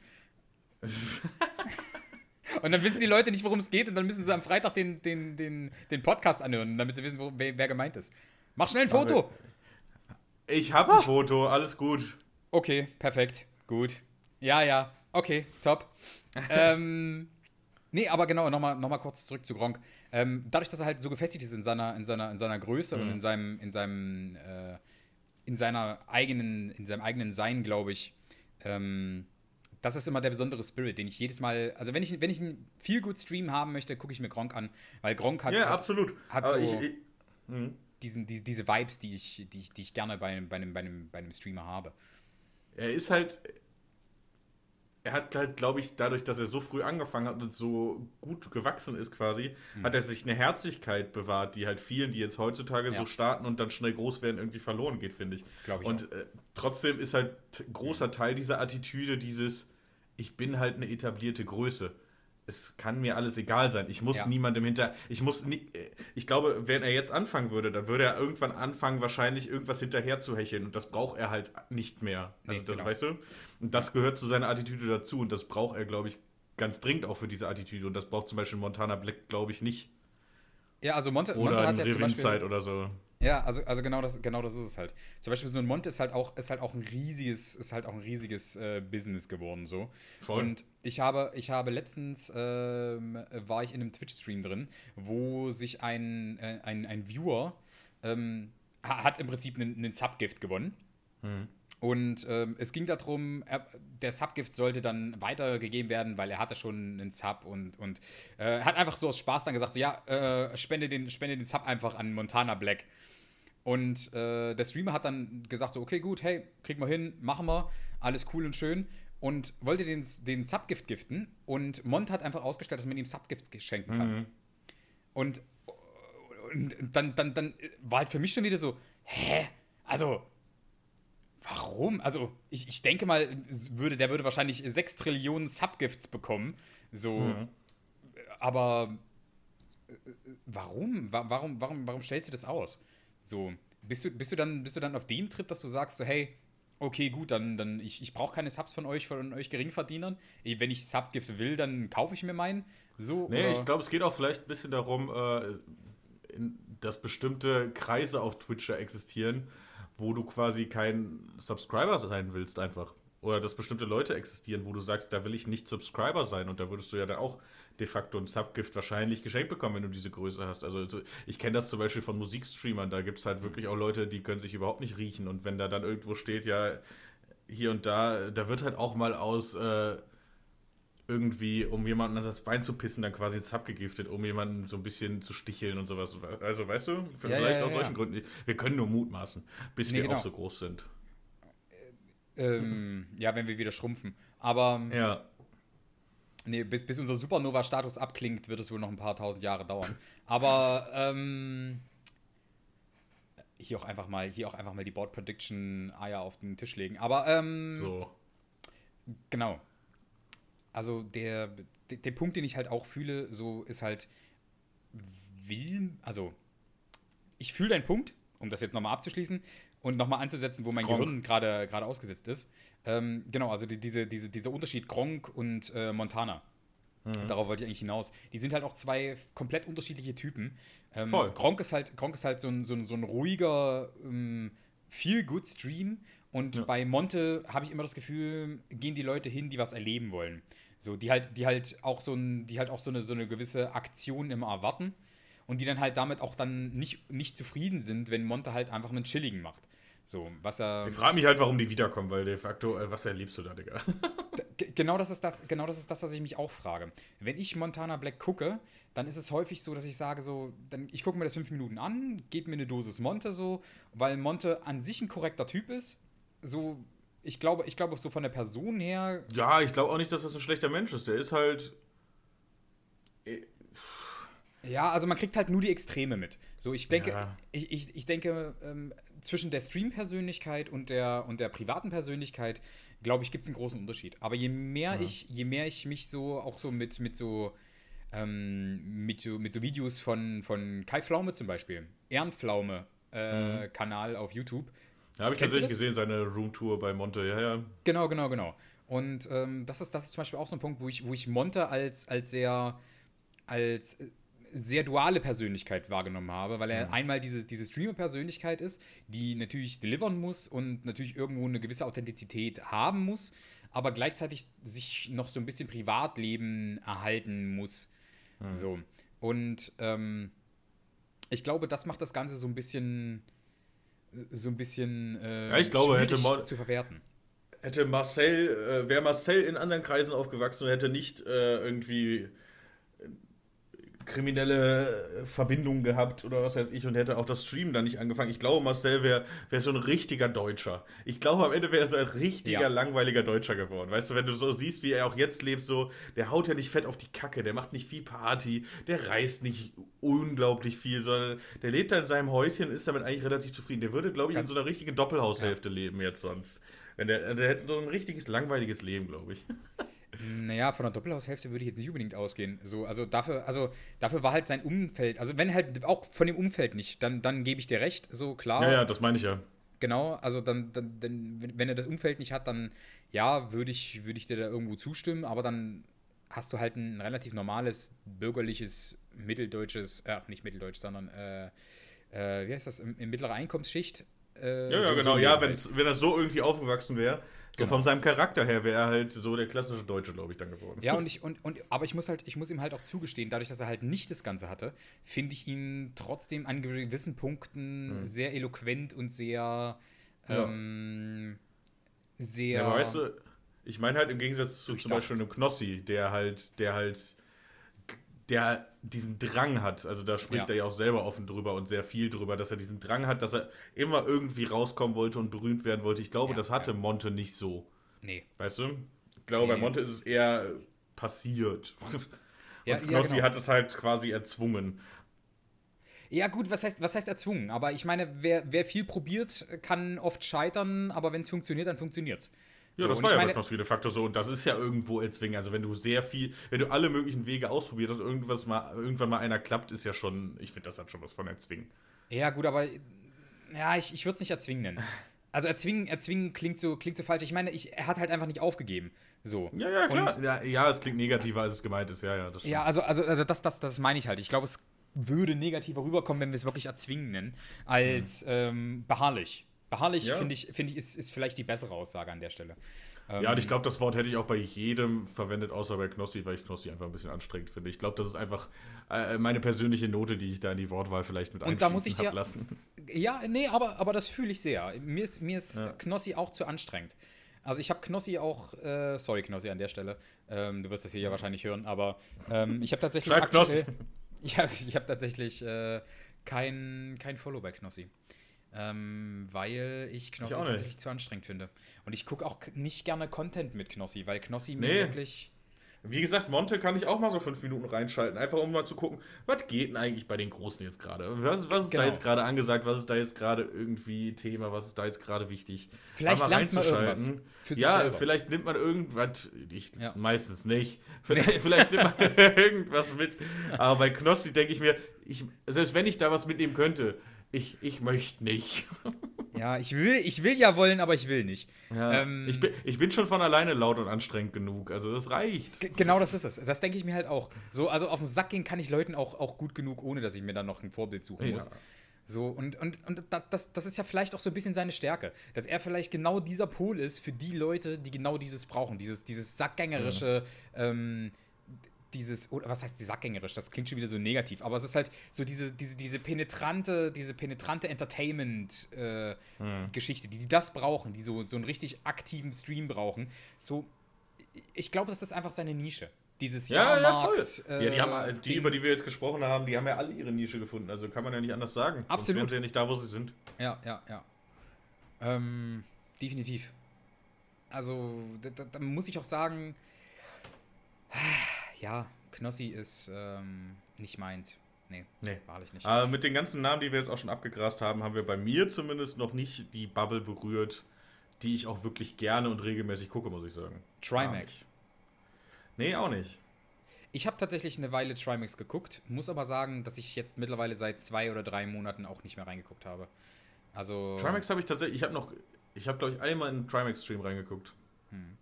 Speaker 1: und dann wissen die Leute nicht, worum es geht und dann müssen sie am Freitag den, den, den, den Podcast anhören, damit sie wissen, wo, wer, wer gemeint ist. Mach schnell ein Foto!
Speaker 2: Ich habe ein ah. Foto, alles gut.
Speaker 1: Okay, perfekt, gut. Ja, ja, okay, top. ähm, Nee, aber genau, nochmal noch mal kurz zurück zu Gronk. Ähm, dadurch, dass er halt so gefestigt ist in seiner, in seiner, in seiner Größe mhm. und in seinem, in seinem, äh, in seiner eigenen, in seinem eigenen Sein, glaube ich, ähm, das ist immer der besondere Spirit, den ich jedes Mal, also wenn ich, wenn ich einen viel gut Stream haben möchte, gucke ich mir Gronk an, weil Gronk hat,
Speaker 2: ja,
Speaker 1: hat,
Speaker 2: absolut.
Speaker 1: hat so ich, ich, mhm. Diesen, die, diese Vibes, die ich, die ich, die ich gerne bei, bei, einem, bei, einem, bei einem Streamer habe.
Speaker 2: Er ist halt, er hat halt, glaube ich, dadurch, dass er so früh angefangen hat und so gut gewachsen ist quasi, mhm. hat er sich eine Herzlichkeit bewahrt, die halt vielen, die jetzt heutzutage ja. so starten und dann schnell groß werden, irgendwie verloren geht, finde ich.
Speaker 1: Glaube ich.
Speaker 2: Und äh, trotzdem ist halt großer Teil dieser Attitüde dieses, ich bin halt eine etablierte Größe es kann mir alles egal sein. Ich muss ja. niemandem hinter. Ich muss nie, Ich glaube, wenn er jetzt anfangen würde, dann würde er irgendwann anfangen, wahrscheinlich irgendwas hinterher zu hecheln. Und das braucht er halt nicht mehr. Also, nee, das genau. weißt du? Und das gehört zu seiner Attitüde dazu. Und das braucht er, glaube ich, ganz dringend auch für diese Attitüde. Und das braucht zum Beispiel Montana Black, glaube ich, nicht.
Speaker 1: Ja, also Monte,
Speaker 2: oder Monte hat ja zum Beispiel, oder so.
Speaker 1: Ja, also, also genau, das, genau das ist es halt. Zum Beispiel so ein Monte ist halt auch, ist halt auch ein riesiges, ist halt auch ein riesiges äh, Business geworden so. Voll. Und ich habe, ich habe letztens äh, war ich in einem Twitch-Stream drin, wo sich ein, äh, ein, ein Viewer ähm, hat im Prinzip einen, einen Subgift gewonnen. Mhm. Und ähm, es ging darum, er, der Subgift sollte dann weitergegeben werden, weil er hatte schon einen Sub und, und äh, hat einfach so aus Spaß dann gesagt, so, ja, äh, spende, den, spende den Sub einfach an Montana Black. Und äh, der Streamer hat dann gesagt, so, okay, gut, hey, kriegen wir hin, machen wir, alles cool und schön. Und wollte den, den Subgift giften. Und Mont hat einfach ausgestellt, dass man ihm Subgifts schenken kann. Mhm. Und, und dann, dann, dann war halt für mich schon wieder so, hä? Also, Warum? Also, ich, ich denke mal, würde, der würde wahrscheinlich 6 Trillionen Subgifts bekommen. So. Mhm. Aber äh, warum? Warum, warum, warum stellst du das aus? So, bist du, bist du, dann, bist du dann auf dem Trip, dass du sagst, so, hey, okay, gut, dann, dann ich, ich brauche keine Subs von euch, von euch Geringverdienern. Wenn ich Subgift will, dann kaufe ich mir meinen. So,
Speaker 2: nee, ich glaube, es geht auch vielleicht ein bisschen darum, äh, in, dass bestimmte Kreise auf Twitch existieren, wo du quasi kein Subscriber sein willst einfach. Oder dass bestimmte Leute existieren, wo du sagst, da will ich nicht Subscriber sein und da würdest du ja dann auch de facto ein Subgift wahrscheinlich geschenkt bekommen, wenn du diese Größe hast. Also, also ich kenne das zum Beispiel von Musikstreamern, da gibt es halt wirklich auch Leute, die können sich überhaupt nicht riechen und wenn da dann irgendwo steht, ja, hier und da, da wird halt auch mal aus äh, irgendwie, um jemanden an das Bein zu pissen, dann quasi ins Sub gegiftet, um jemanden so ein bisschen zu sticheln und sowas. Also, weißt du, vielleicht ja, ja, aus solchen Gründen. Wir können nur mutmaßen, bis nee, wir genau. auch so groß sind.
Speaker 1: Ähm, ja, wenn wir wieder schrumpfen. Aber. Ja. Nee, bis, bis unser Supernova-Status abklingt, wird es wohl noch ein paar tausend Jahre dauern. Aber ähm, hier auch einfach mal, hier auch einfach mal die Board Prediction Eier auf den Tisch legen. Aber ähm, so. Genau also der, der, der, Punkt, den ich halt auch fühle, so ist halt, will, also ich fühle deinen Punkt, um das jetzt nochmal abzuschließen und nochmal anzusetzen, wo mein Gronk. Gehirn gerade gerade ausgesetzt ist. Ähm, genau, also die, diese, diese, dieser Unterschied Gronk und äh, Montana. Mhm. Darauf wollte ich eigentlich hinaus. Die sind halt auch zwei komplett unterschiedliche Typen. Ähm, Voll. Gronk ist halt, Gronk ist halt so ein, so ein, so ein ruhiger, ähm, Feel-Good-Stream. Und ja. bei Monte habe ich immer das Gefühl, gehen die Leute hin, die was erleben wollen. So, die halt, die halt auch so ein, die halt auch so eine, so eine gewisse Aktion immer erwarten und die dann halt damit auch dann nicht, nicht zufrieden sind, wenn Monte halt einfach einen Chilligen macht. So, was er.
Speaker 2: Ich frage mich halt, warum die wiederkommen, weil de facto, äh, was erlebst du da, Digga?
Speaker 1: genau das ist das, genau das ist das, was ich mich auch frage. Wenn ich Montana Black gucke, dann ist es häufig so, dass ich sage so, dann, ich gucke mir das fünf Minuten an, gebe mir eine Dosis Monte so, weil Monte an sich ein korrekter Typ ist. So ich glaube, ich glaube so von der Person her.
Speaker 2: Ja, ich glaube auch nicht, dass das ein schlechter Mensch ist. Der ist halt.
Speaker 1: Ja, also man kriegt halt nur die Extreme mit. So, ich denke, ja. ich, ich, ich denke, ähm, zwischen der Stream-Persönlichkeit und der, und der privaten Persönlichkeit, glaube ich, gibt es einen großen Unterschied. Aber je mehr ja. ich, je mehr ich mich so auch so mit, mit so ähm, mit, so, mit so Videos von, von Kai Pflaume zum Beispiel, Ehrenpflaume äh, mhm. Kanal auf YouTube,
Speaker 2: ja, habe ich Kennst tatsächlich gesehen, seine Roomtour bei Monte, ja, ja.
Speaker 1: Genau, genau, genau. Und ähm, das, ist, das ist zum Beispiel auch so ein Punkt, wo ich, wo ich Monte als, als sehr als sehr duale Persönlichkeit wahrgenommen habe, weil er mhm. einmal diese, diese Streamer-Persönlichkeit ist, die natürlich delivern muss und natürlich irgendwo eine gewisse Authentizität haben muss, aber gleichzeitig sich noch so ein bisschen Privatleben erhalten muss. Mhm. So. Und ähm, ich glaube, das macht das Ganze so ein bisschen so ein bisschen
Speaker 2: äh, ja, ich glaube, hätte
Speaker 1: zu verwerten.
Speaker 2: Hätte Marcel, äh, wäre Marcel in anderen Kreisen aufgewachsen und hätte nicht äh, irgendwie kriminelle Verbindungen gehabt oder was weiß ich und hätte auch das Stream dann nicht angefangen. Ich glaube, Marcel wäre wär so ein richtiger Deutscher. Ich glaube, am Ende wäre er so ein richtiger, ja. langweiliger Deutscher geworden. Weißt du, wenn du so siehst, wie er auch jetzt lebt, so, der haut ja nicht fett auf die Kacke, der macht nicht viel Party, der reist nicht unglaublich viel, sondern der lebt da in seinem Häuschen und ist damit eigentlich relativ zufrieden. Der würde, glaube ich, in so einer richtigen Doppelhaushälfte ja. leben jetzt sonst. Wenn der, der hätte so ein richtiges langweiliges Leben, glaube ich.
Speaker 1: Naja, von der Doppelhaushälfte würde ich jetzt nicht unbedingt ausgehen. So, also dafür, also dafür war halt sein Umfeld, also wenn halt auch von dem Umfeld nicht, dann, dann gebe ich dir recht, so klar.
Speaker 2: Ja, ja, das meine ich ja.
Speaker 1: Genau, also dann, dann, dann, wenn er das Umfeld nicht hat, dann ja, würde ich, würd ich dir da irgendwo zustimmen, aber dann hast du halt ein relativ normales, bürgerliches, mitteldeutsches, äh, nicht mitteldeutsch, sondern äh, äh, wie heißt das, in, in mittlerer Einkommensschicht.
Speaker 2: Äh, ja, ja, so, genau, so ja, halt. wenn er so irgendwie aufgewachsen wäre, so genau. von seinem Charakter her wäre er halt so der klassische Deutsche, glaube ich, dann geworden.
Speaker 1: Ja, und ich, und, und, aber ich muss halt, ich muss ihm halt auch zugestehen, dadurch, dass er halt nicht das Ganze hatte, finde ich ihn trotzdem an gewissen Punkten mhm. sehr eloquent und sehr, ähm, sehr.
Speaker 2: Ja, aber weißt du, ich meine halt im Gegensatz zu zum Beispiel einem Knossi, der halt, der halt, der diesen Drang hat, also da spricht ja. er ja auch selber offen drüber und sehr viel drüber, dass er diesen Drang hat, dass er immer irgendwie rauskommen wollte und berühmt werden wollte. Ich glaube, ja, das hatte ja. Monte nicht so.
Speaker 1: Nee.
Speaker 2: Weißt du? Ich glaube, nee. bei Monte ist es eher passiert. Und Knossi genau. hat es halt quasi erzwungen.
Speaker 1: Ja, gut, was heißt, was heißt erzwungen? Aber ich meine, wer, wer viel probiert, kann oft scheitern, aber wenn es funktioniert, dann funktioniert es.
Speaker 2: Ja, so, das war ja meine, bei Knossi de facto so und das ist ja irgendwo erzwingen. Also wenn du sehr viel, wenn du alle möglichen Wege ausprobiert hast, irgendwas mal, irgendwann mal einer klappt, ist ja schon, ich finde, das hat schon was von erzwingen.
Speaker 1: Ja, gut, aber ja, ich, ich würde es nicht erzwingen nennen. Also erzwingen, erzwingen klingt so, klingt so falsch. Ich meine, ich, er hat halt einfach nicht aufgegeben. So.
Speaker 2: Ja, ja, klar. Und, ja, ja, es klingt negativer, als es gemeint ist. Ja, ja,
Speaker 1: das Ja, also, also, also das, das, das meine ich halt. Ich glaube, es würde negativer rüberkommen, wenn wir es wirklich erzwingen nennen, als mhm. ähm, beharrlich. Beharrlich, ja. finde ich, find ich ist, ist vielleicht die bessere Aussage an der Stelle.
Speaker 2: Ähm, ja, und ich glaube, das Wort hätte ich auch bei jedem verwendet, außer bei Knossi, weil ich Knossi einfach ein bisschen anstrengend finde. Ich glaube, das ist einfach äh, meine persönliche Note, die ich da in die Wortwahl vielleicht mit
Speaker 1: und da muss ich dir, lassen. Ja, nee, aber, aber das fühle ich sehr. Mir ist, mir ist ja. Knossi auch zu anstrengend. Also ich habe Knossi auch, äh, sorry Knossi an der Stelle, ähm, du wirst das hier ja wahrscheinlich hören, aber ähm, ich habe tatsächlich
Speaker 2: Schreib Knossi.
Speaker 1: Ja, ich habe tatsächlich äh, kein, kein Follow bei Knossi. Ähm, weil ich Knossi ich tatsächlich zu anstrengend finde. Und ich gucke auch nicht gerne Content mit Knossi, weil Knossi nee. mir wirklich
Speaker 2: wie gesagt, Monte kann ich auch mal so fünf Minuten reinschalten, einfach um mal zu gucken, was geht denn eigentlich bei den Großen jetzt gerade? Was, was ist genau. da jetzt gerade angesagt? Was ist da jetzt gerade irgendwie Thema? Was ist da jetzt gerade wichtig?
Speaker 1: Vielleicht mal lernt man irgendwas
Speaker 2: Ja, selber. vielleicht nimmt man irgendwas, ich, ja. meistens nicht. Vielleicht, vielleicht nimmt man irgendwas mit. Aber bei Knossi denke ich mir, ich, selbst wenn ich da was mitnehmen könnte, ich, ich möchte nicht.
Speaker 1: Ja, ich will, ich will ja wollen, aber ich will nicht.
Speaker 2: Ja, ähm, ich, bin, ich bin schon von alleine laut und anstrengend genug. Also das reicht.
Speaker 1: Genau das ist es. Das denke ich mir halt auch. So, also auf den Sack gehen kann ich Leuten auch, auch gut genug, ohne dass ich mir dann noch ein Vorbild suchen ja. muss. So, und, und, und das, das ist ja vielleicht auch so ein bisschen seine Stärke, dass er vielleicht genau dieser Pol ist für die Leute, die genau dieses brauchen, dieses, dieses sackgängerische, ja. ähm, dieses, oder was heißt die sackgängerisch, das klingt schon wieder so negativ, aber es ist halt so diese, diese, diese penetrante, diese penetrante Entertainment-Geschichte, äh, hm. die, die das brauchen, die so, so einen richtig aktiven Stream brauchen. So, ich glaube, das ist einfach seine Nische. Dieses
Speaker 2: ja, Jahrmarkt. Ja, ja, die, haben, die über die wir jetzt gesprochen haben, die haben ja alle ihre Nische gefunden. Also kann man ja nicht anders sagen.
Speaker 1: Absolut.
Speaker 2: Sonst sie ja nicht da, wo sie sind.
Speaker 1: Ja, ja, ja. Ähm, definitiv. Also, da, da muss ich auch sagen, ja, Knossi ist ähm, nicht meins. Nee, nee, wahrlich nicht.
Speaker 2: Aber mit den ganzen Namen, die wir jetzt auch schon abgegrast haben, haben wir bei mir zumindest noch nicht die Bubble berührt, die ich auch wirklich gerne und regelmäßig gucke, muss ich sagen.
Speaker 1: Trimax.
Speaker 2: Nee, auch nicht.
Speaker 1: Ich habe tatsächlich eine Weile Trimax geguckt, muss aber sagen, dass ich jetzt mittlerweile seit zwei oder drei Monaten auch nicht mehr reingeguckt habe. Also.
Speaker 2: Trimax habe ich tatsächlich, ich habe noch, ich habe glaube ich einmal in einen Trimax-Stream reingeguckt. Hm.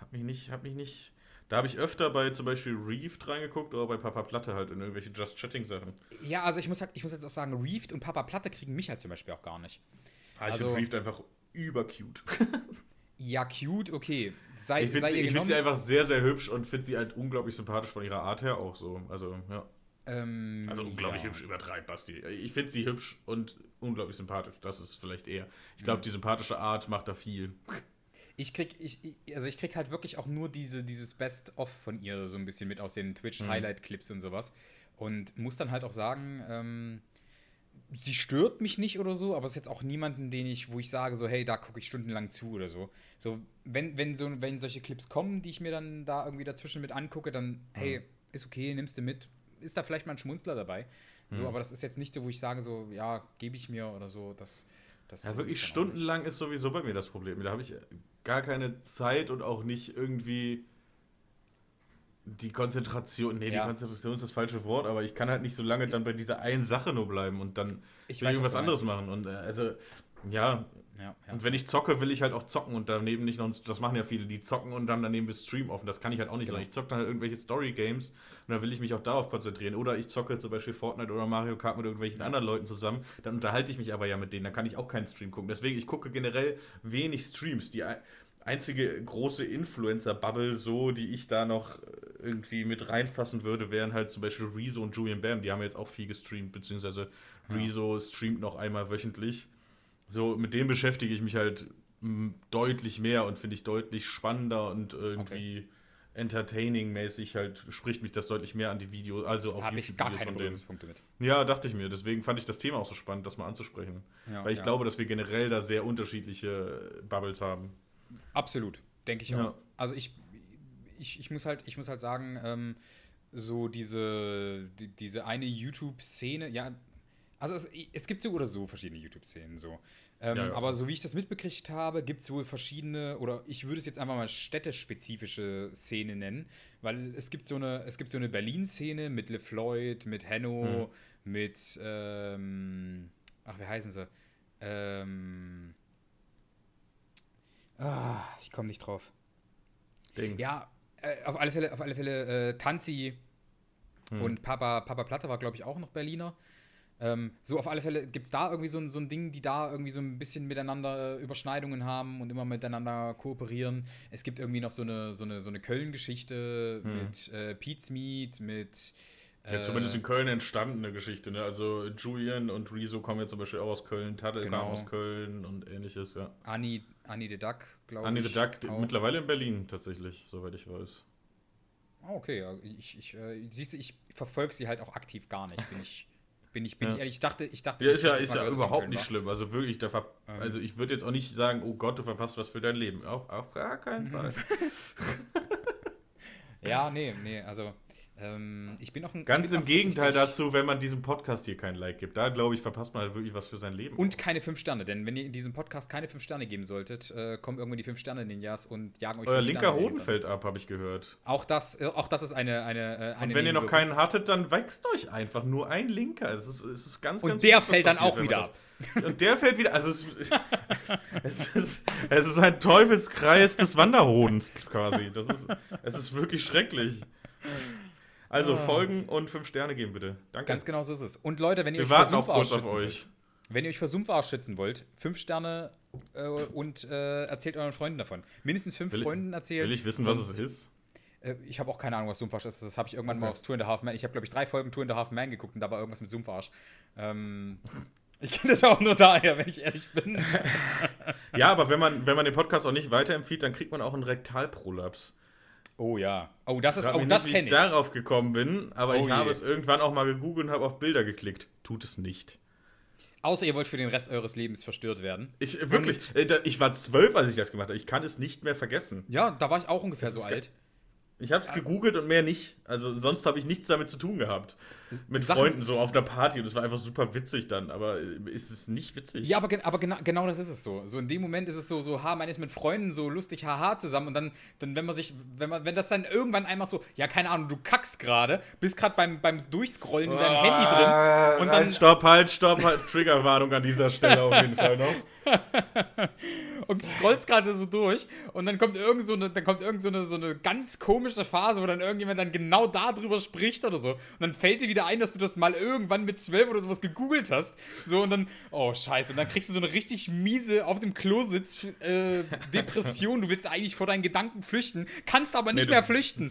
Speaker 2: Hab mich nicht, hab mich nicht da habe ich öfter bei zum Beispiel Reefed reingeguckt oder bei Papa Platte halt in irgendwelche Just Chatting-Sachen.
Speaker 1: Ja, also ich muss, halt, ich muss jetzt auch sagen, Reefed und Papa Platte kriegen mich halt zum Beispiel auch gar nicht.
Speaker 2: Ah, ich also, finde Reefed einfach übercute.
Speaker 1: ja, cute, okay. Sei,
Speaker 2: ich finde sie, find sie, einfach sehr, sehr hübsch und finde sie halt unglaublich sympathisch von ihrer Art her auch so. Also, ja.
Speaker 1: Ähm,
Speaker 2: also unglaublich ja. hübsch übertreibt Basti. Ich finde sie hübsch und unglaublich sympathisch. Das ist vielleicht eher. Ich glaube, mhm. die sympathische Art macht da viel
Speaker 1: ich krieg, ich, also ich krieg halt wirklich auch nur diese, dieses Best-of von ihr so ein bisschen mit aus den Twitch-Highlight-Clips und sowas. Und muss dann halt auch sagen, ähm, sie stört mich nicht oder so, aber es ist jetzt auch niemanden, den ich, wo ich sage, so, hey, da gucke ich stundenlang zu oder so. So, wenn, wenn so, wenn solche Clips kommen, die ich mir dann da irgendwie dazwischen mit angucke, dann, hey, ist okay, nimmst du mit. Ist da vielleicht mal ein Schmunzler dabei. So, mhm. aber das ist jetzt nicht so, wo ich sage, so, ja, gebe ich mir oder so. Das,
Speaker 2: das ja, wirklich stundenlang ist sowieso bei mir das Problem. Da habe ich gar keine Zeit und auch nicht irgendwie die Konzentration. Nee, ja. die Konzentration ist das falsche Wort, aber ich kann halt nicht so lange dann bei dieser einen Sache nur bleiben und dann ich will weiß, irgendwas anderes machen. Und äh, also, ja, ja, ja, Und wenn ich zocke, will ich halt auch zocken und daneben nicht noch, das machen ja viele, die zocken und dann daneben bis Stream offen. Das kann ich halt auch nicht, genau. ich zocke dann halt irgendwelche Story-Games und dann will ich mich auch darauf konzentrieren. Oder ich zocke zum Beispiel Fortnite oder Mario Kart mit irgendwelchen ja. anderen Leuten zusammen, dann unterhalte ich mich aber ja mit denen, dann kann ich auch keinen Stream gucken. Deswegen, ich gucke generell wenig Streams. Die einzige große Influencer-Bubble, so, die ich da noch irgendwie mit reinfassen würde, wären halt zum Beispiel Rezo und Julian Bam. Die haben jetzt auch viel gestreamt, beziehungsweise Rezo streamt noch einmal wöchentlich so, mit dem beschäftige ich mich halt deutlich mehr und finde ich deutlich spannender und irgendwie okay. entertaining-mäßig halt spricht mich das deutlich mehr an die Videos, also
Speaker 1: auch Habe ich gar keine Berührungspunkte mit.
Speaker 2: Ja, dachte ich mir. Deswegen fand ich das Thema auch so spannend, das mal anzusprechen. Ja, Weil ich ja. glaube, dass wir generell da sehr unterschiedliche Bubbles haben.
Speaker 1: Absolut, denke ich auch. Ja. Also ich, ich, ich, muss halt, ich muss halt sagen, ähm, so diese, die, diese eine YouTube-Szene, ja, also es, es, gibt so oder so verschiedene YouTube-Szenen so. Ähm, ja, ja. Aber so wie ich das mitbekriegt habe, gibt es wohl verschiedene, oder ich würde es jetzt einfach mal städtespezifische Szene nennen, weil es gibt so eine, es gibt so eine Berlin-Szene mit LeFloid, mit Hanno, mhm. mit, ähm, ach, wie heißen sie? Ähm, ah, ich komme nicht drauf. Dings. Ja, äh, auf alle Fälle, auf alle Fälle äh, Tanzi mhm. und Papa, Papa Platte war, glaube ich, auch noch Berliner. Ähm, so, auf alle Fälle gibt es da irgendwie so ein, so ein Ding, die da irgendwie so ein bisschen miteinander äh, Überschneidungen haben und immer miteinander kooperieren. Es gibt irgendwie noch so eine, so eine, so eine Köln-Geschichte hm. mit äh, Pete's Meat, mit.
Speaker 2: ja, zumindest in Köln entstandene Geschichte, ne? Also Julian und Rezo kommen ja zum Beispiel auch aus Köln, Tadel genau. kam aus Köln und ähnliches, ja.
Speaker 1: Annie, Annie the Duck,
Speaker 2: glaube ich. Annie the Duck, auch. mittlerweile in Berlin tatsächlich, soweit ich weiß.
Speaker 1: Ah, okay, ja, ich, ich, äh, siehst du, ich verfolge sie halt auch aktiv gar nicht, bin ich bin ich, bin ja. ich ehrlich. Ich dachte, ich dachte.
Speaker 2: Ja, ist ja, ist ja überhaupt nicht schlimm. Also wirklich, der ähm. also ich würde jetzt auch nicht sagen, oh Gott, du verpasst was für dein Leben. Auf, auf gar keinen Fall.
Speaker 1: ja, nee, nee, also ähm, ich bin auch ein.
Speaker 2: Ganz im Gegenteil dazu, wenn man diesem Podcast hier kein Like gibt. Da, glaube ich, verpasst man halt wirklich was für sein Leben.
Speaker 1: Und keine fünf Sterne, denn wenn ihr in diesem Podcast keine fünf Sterne geben solltet, äh, kommen irgendwann die fünf Sterne Ninjas und jagen euch
Speaker 2: Euer linker Hoden fällt ab, habe ich gehört.
Speaker 1: Auch das, äh, auch das ist eine. eine,
Speaker 2: äh, eine und wenn ihr noch keinen hattet, dann wächst euch einfach nur ein linker. Es ist, es ist ganz,
Speaker 1: und ganz der fällt dann auch wieder ab.
Speaker 2: Und der fällt wieder. Also, es, es, ist, es ist ein Teufelskreis des Wanderhodens quasi. Das ist, es ist wirklich schrecklich. Also ah. folgen und fünf Sterne geben, bitte. Danke.
Speaker 1: Ganz genau so ist es. Und Leute, wenn ihr
Speaker 2: Wir euch vor Sumpfarsch schützen
Speaker 1: wollt, wenn ihr euch vor Sumpfarsch schützen wollt, fünf Sterne äh, und äh, erzählt euren Freunden davon. Mindestens fünf will Freunden erzählen.
Speaker 2: Will ich wissen, was es ist?
Speaker 1: Äh, ich habe auch keine Ahnung, was Sumpfarsch ist. Das habe ich irgendwann okay. mal aufs Tour in the Half Man. Ich habe, glaube ich, drei Folgen Tour in the Half Man geguckt und da war irgendwas mit Sumpfarsch. Ähm, ich kenne das auch nur daher, wenn ich ehrlich bin.
Speaker 2: ja, aber wenn man, wenn man den Podcast auch nicht weiterempfiehlt, dann kriegt man auch einen Rektalprolaps.
Speaker 1: Oh ja. Oh, das ist auch das kenne ich.
Speaker 2: ich darauf gekommen bin, aber oh ich je. habe es irgendwann auch mal gegoogelt und habe auf Bilder geklickt. Tut es nicht.
Speaker 1: Außer ihr wollt für den Rest eures Lebens verstört werden.
Speaker 2: Ich wirklich, und, äh, ich war zwölf, als ich das gemacht habe. Ich kann es nicht mehr vergessen.
Speaker 1: Ja, da war ich auch ungefähr das so alt.
Speaker 2: Ich habe es gegoogelt und mehr nicht. Also sonst habe ich nichts damit zu tun gehabt. Mit Sachen, Freunden so auf der Party und es war einfach super witzig dann, aber äh, ist es nicht witzig?
Speaker 1: Ja, aber, aber genau, genau das ist es so. So in dem Moment ist es so, so, ha, man ist mit Freunden so lustig, haha, zusammen und dann, dann wenn man sich, wenn man, wenn das dann irgendwann einmal so, ja, keine Ahnung, du kackst gerade, bist gerade beim, beim Durchscrollen in deinem oh, Handy drin und dann.
Speaker 2: Halt, stopp, halt, stopp, halt, Triggerwarnung an dieser Stelle auf jeden Fall noch.
Speaker 1: und scrollst gerade so durch und dann kommt irgend so eine, dann kommt irgend so eine, so eine ganz komische Phase, wo dann irgendjemand dann genau darüber spricht oder so. Und dann fällt dir wieder ein, dass du das mal irgendwann mit zwölf oder sowas gegoogelt hast. So und dann, oh scheiße, und dann kriegst du so eine richtig miese auf dem Klo sitz äh, Depression. Du willst eigentlich vor deinen Gedanken flüchten, kannst aber nicht nee, mehr flüchten.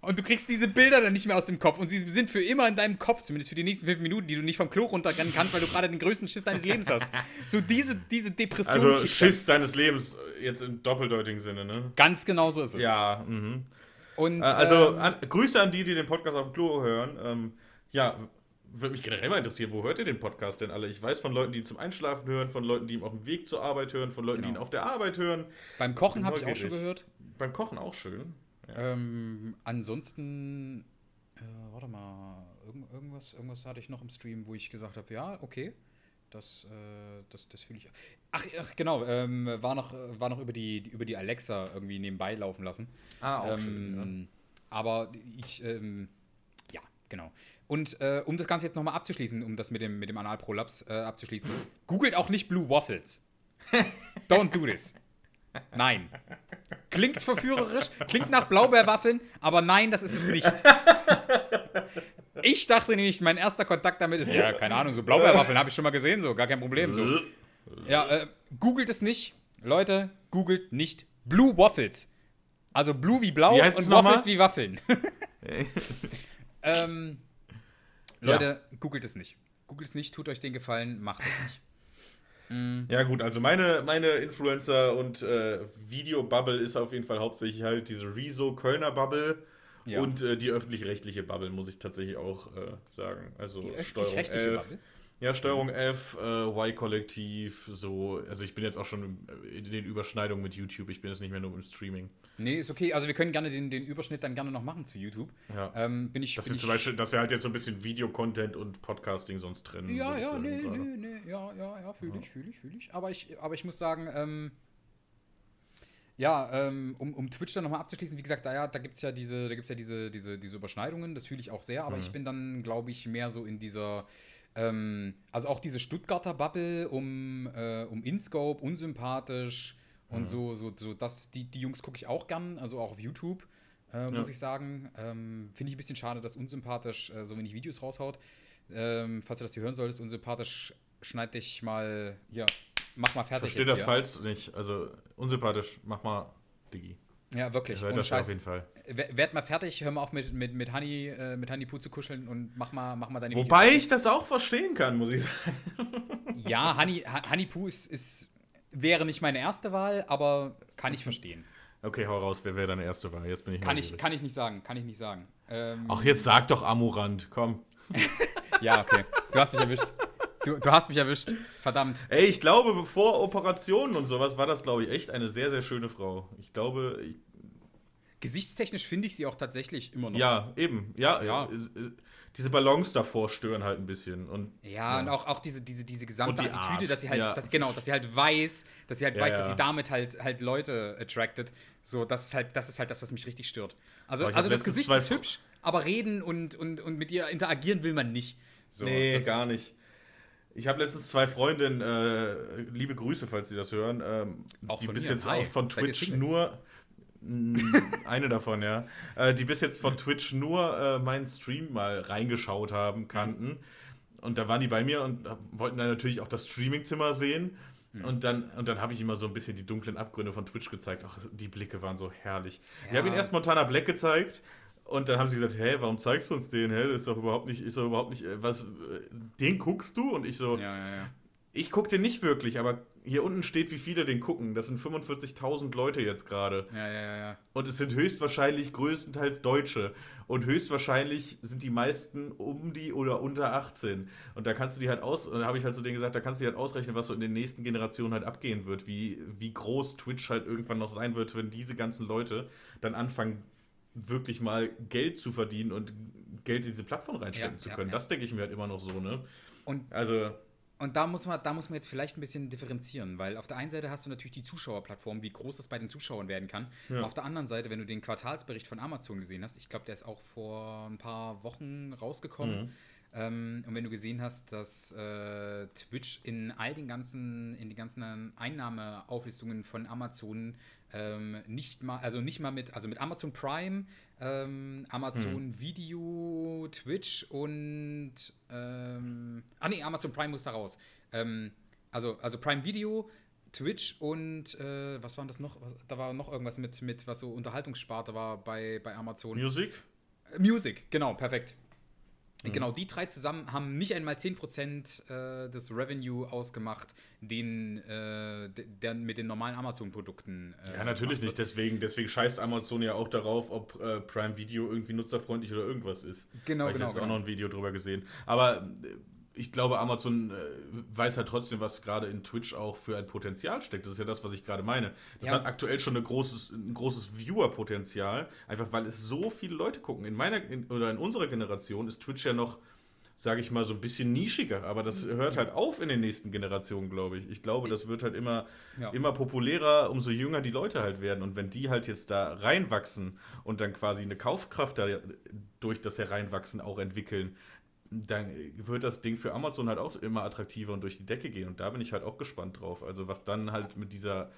Speaker 1: Und du kriegst diese Bilder dann nicht mehr aus dem Kopf. Und sie sind für immer in deinem Kopf, zumindest für die nächsten fünf Minuten, die du nicht vom Klo runterrennen kannst, weil du gerade den größten Schiss deines Lebens hast. So diese, diese Depression.
Speaker 2: Also Schiss deines Lebens, jetzt im doppeldeutigen Sinne, ne?
Speaker 1: Ganz genau so ist es.
Speaker 2: Ja, mhm. Und, äh, also ähm, an, Grüße an die, die den Podcast auf dem Klo hören. Ähm, ja, würde mich generell mal interessieren, wo hört ihr den Podcast denn alle? Ich weiß von Leuten, die ihn zum Einschlafen hören, von Leuten, die ihn auf dem Weg zur Arbeit hören, von Leuten, genau. die ihn auf der Arbeit hören.
Speaker 1: Beim Kochen habe ich auch schon gehört.
Speaker 2: Beim Kochen auch schön.
Speaker 1: Ähm, ansonsten, äh, warte mal, irgend, irgendwas, irgendwas hatte ich noch im Stream, wo ich gesagt habe, ja, okay, das, äh, das, das fühle ich. Ach, ach genau, ähm, war, noch, war noch über die, über die Alexa irgendwie nebenbei laufen lassen.
Speaker 2: Ah, auch ähm, schön, ja.
Speaker 1: Aber ich, ähm, ja, genau. Und äh, um das Ganze jetzt nochmal abzuschließen, um das mit dem, mit dem Analprolaps äh, abzuschließen, googelt auch nicht Blue Waffles. Don't do this. Nein. Klingt verführerisch, klingt nach Blaubeerwaffeln, aber nein, das ist es nicht. Ich dachte nämlich, mein erster Kontakt damit ist, ja, keine Ahnung, so Blaubeerwaffeln habe ich schon mal gesehen, so, gar kein Problem. So. Ja, äh, googelt es nicht. Leute, googelt nicht Blue Waffles. Also Blue wie blau wie und Waffles wie Waffeln. ähm, Leute, ja. googelt es nicht. Googelt es nicht, tut euch den Gefallen, macht es nicht.
Speaker 2: Mhm. Ja, gut, also meine, meine Influencer- und äh, Video-Bubble ist auf jeden Fall hauptsächlich halt diese Rezo-Kölner Bubble. Ja. Und äh, die öffentlich-rechtliche Bubble, muss ich tatsächlich auch äh, sagen. Also die öffentlich-rechtliche Bubble? Ja, Steuerung F, äh, Y-Kollektiv, so. Also ich bin jetzt auch schon in den Überschneidungen mit YouTube. Ich bin jetzt nicht mehr nur im Streaming.
Speaker 1: Nee, ist okay. Also wir können gerne den, den Überschnitt dann gerne noch machen zu YouTube.
Speaker 2: Ja. Ähm, bin ich, dass, bin wir zum Beispiel, dass wir halt jetzt so ein bisschen Videocontent und Podcasting sonst trennen.
Speaker 1: Ja, ja, nee, nee, nee, ja, ja, ja, fühle ja. ich, fühle ich, fühle ich. Aber ich, aber ich muss sagen, ähm, ja, ähm, um, um Twitch dann nochmal abzuschließen, wie gesagt, da, ja, da gibt es ja diese, da gibt's ja diese, diese, diese Überschneidungen, das fühle ich auch sehr, aber mhm. ich bin dann, glaube ich, mehr so in dieser ähm, also auch diese Stuttgarter Bubble um, äh, um InScope, unsympathisch und mhm. so, so, so das, die, die Jungs gucke ich auch gern, also auch auf YouTube, äh, muss ja. ich sagen. Ähm, Finde ich ein bisschen schade, dass unsympathisch äh, so wenig Videos raushaut. Ähm, falls du das hier hören solltest, unsympathisch, schneid dich mal, hier, mach mal fertig.
Speaker 2: Ich verstehe das falsch nicht. Also unsympathisch, mach mal Digi.
Speaker 1: Ja, wirklich.
Speaker 2: Ich das Scheiß. auf jeden Fall.
Speaker 1: Werd mal fertig, hör mal auf mit, mit, mit Honey, äh, mit Honey Poo zu kuscheln und mach mal, mach mal deine
Speaker 2: Wobei Videos. ich das auch verstehen kann, muss ich sagen.
Speaker 1: Ja, Honey, Honey Poo ist, ist, wäre nicht meine erste Wahl, aber kann ich verstehen.
Speaker 2: Okay, hau raus, wer wäre deine erste Wahl? Jetzt bin ich
Speaker 1: kann ich Kann ich nicht sagen, kann ich nicht sagen.
Speaker 2: Ähm, Ach, jetzt sag doch Amurant, komm.
Speaker 1: ja, okay. Du hast mich erwischt. Du, du, hast mich erwischt. Verdammt.
Speaker 2: Ey, ich glaube, bevor Operationen und sowas war das, glaube ich, echt eine sehr, sehr schöne Frau. Ich glaube. Ich
Speaker 1: Gesichtstechnisch finde ich sie auch tatsächlich immer noch.
Speaker 2: Ja, eben. Ja, ja. Äh, äh, diese Ballons davor stören halt ein bisschen. Und,
Speaker 1: ja, ja. und auch, auch diese, diese, diese gesamte die Attitüde, Art. dass sie halt, ja. dass, genau, dass sie halt weiß, dass sie halt ja, weiß, dass sie damit halt, halt Leute attracted. So, das ist halt, das ist halt das, was mich richtig stört. Also, also das Gesicht ist hübsch, aber reden und, und, und mit ihr interagieren will man nicht.
Speaker 2: So, nee, gar nicht. Ich habe letztens zwei Freundinnen, äh, liebe Grüße, falls Sie das hören, ähm, die bis jetzt Hi. aus von Twitch nur. eine davon, ja. Äh, die bis jetzt von Twitch nur äh, meinen Stream mal reingeschaut haben, kannten. Und da waren die bei mir und wollten dann natürlich auch das Streamingzimmer sehen. Mhm. Und dann, und dann habe ich immer so ein bisschen die dunklen Abgründe von Twitch gezeigt. Ach, die Blicke waren so herrlich. Ja. Ich habe ihn erst Montana Black gezeigt und dann haben sie gesagt, hä, warum zeigst du uns den? Hä, das ist doch überhaupt nicht, ist doch überhaupt nicht, äh, was, äh, den guckst du? Und ich so, ja, ja, ja. ich gucke den nicht wirklich, aber hier unten steht, wie viele den gucken. Das sind 45.000 Leute jetzt gerade.
Speaker 1: Ja, ja, ja.
Speaker 2: Und es sind höchstwahrscheinlich größtenteils Deutsche. Und höchstwahrscheinlich sind die meisten um die oder unter 18. Und da kannst du die halt aus, und da habe ich halt so denen gesagt, da kannst du die halt ausrechnen, was so in den nächsten Generationen halt abgehen wird, wie, wie groß Twitch halt irgendwann noch sein wird, wenn diese ganzen Leute dann anfangen, wirklich mal Geld zu verdienen und Geld in diese Plattform reinstecken ja, zu können. Ja. Das denke ich mir halt immer noch so, ne?
Speaker 1: Und also und da muss, man, da muss man jetzt vielleicht ein bisschen differenzieren, weil auf der einen Seite hast du natürlich die Zuschauerplattform, wie groß das bei den Zuschauern werden kann. Ja. Auf der anderen Seite, wenn du den Quartalsbericht von Amazon gesehen hast, ich glaube, der ist auch vor ein paar Wochen rausgekommen. Mhm. Ähm, und wenn du gesehen hast, dass äh, Twitch in all den ganzen, in den ganzen Einnahmeauflistungen von Amazon ähm, nicht mal, also nicht mal mit, also mit Amazon Prime, ähm, Amazon hm. Video, Twitch und ähm, ah nee, Amazon Prime muss da raus. Ähm, also, also Prime Video, Twitch und äh, was war das noch? Was, da war noch irgendwas mit, mit, was so Unterhaltungssparte war bei, bei Amazon.
Speaker 2: Music?
Speaker 1: Äh, Music, genau, perfekt. Mhm. Genau, die drei zusammen haben nicht einmal 10% äh, des Revenue ausgemacht, den, äh, der mit den normalen Amazon-Produkten.
Speaker 2: Äh, ja, natürlich nicht. Deswegen, deswegen scheißt Amazon ja auch darauf, ob äh, Prime Video irgendwie nutzerfreundlich oder irgendwas ist.
Speaker 1: Genau,
Speaker 2: ich
Speaker 1: genau.
Speaker 2: Ich habe
Speaker 1: genau.
Speaker 2: auch noch ein Video drüber gesehen. Aber äh, ich glaube, Amazon äh, weiß halt trotzdem, was gerade in Twitch auch für ein Potenzial steckt. Das ist ja das, was ich gerade meine. Das ja. hat aktuell schon ein großes, ein großes Viewer-Potenzial, einfach weil es so viele Leute gucken. In meiner in, oder in unserer Generation ist Twitch ja noch, sage ich mal, so ein bisschen nischiger, aber das hört halt auf in den nächsten Generationen, glaube ich. Ich glaube, das wird halt immer, ja. immer populärer, umso jünger die Leute halt werden. Und wenn die halt jetzt da reinwachsen und dann quasi eine Kaufkraft da durch das Hereinwachsen auch entwickeln, dann wird das Ding für Amazon halt auch immer attraktiver und durch die Decke gehen. Und da bin ich halt auch gespannt drauf. Also was dann halt mit dieser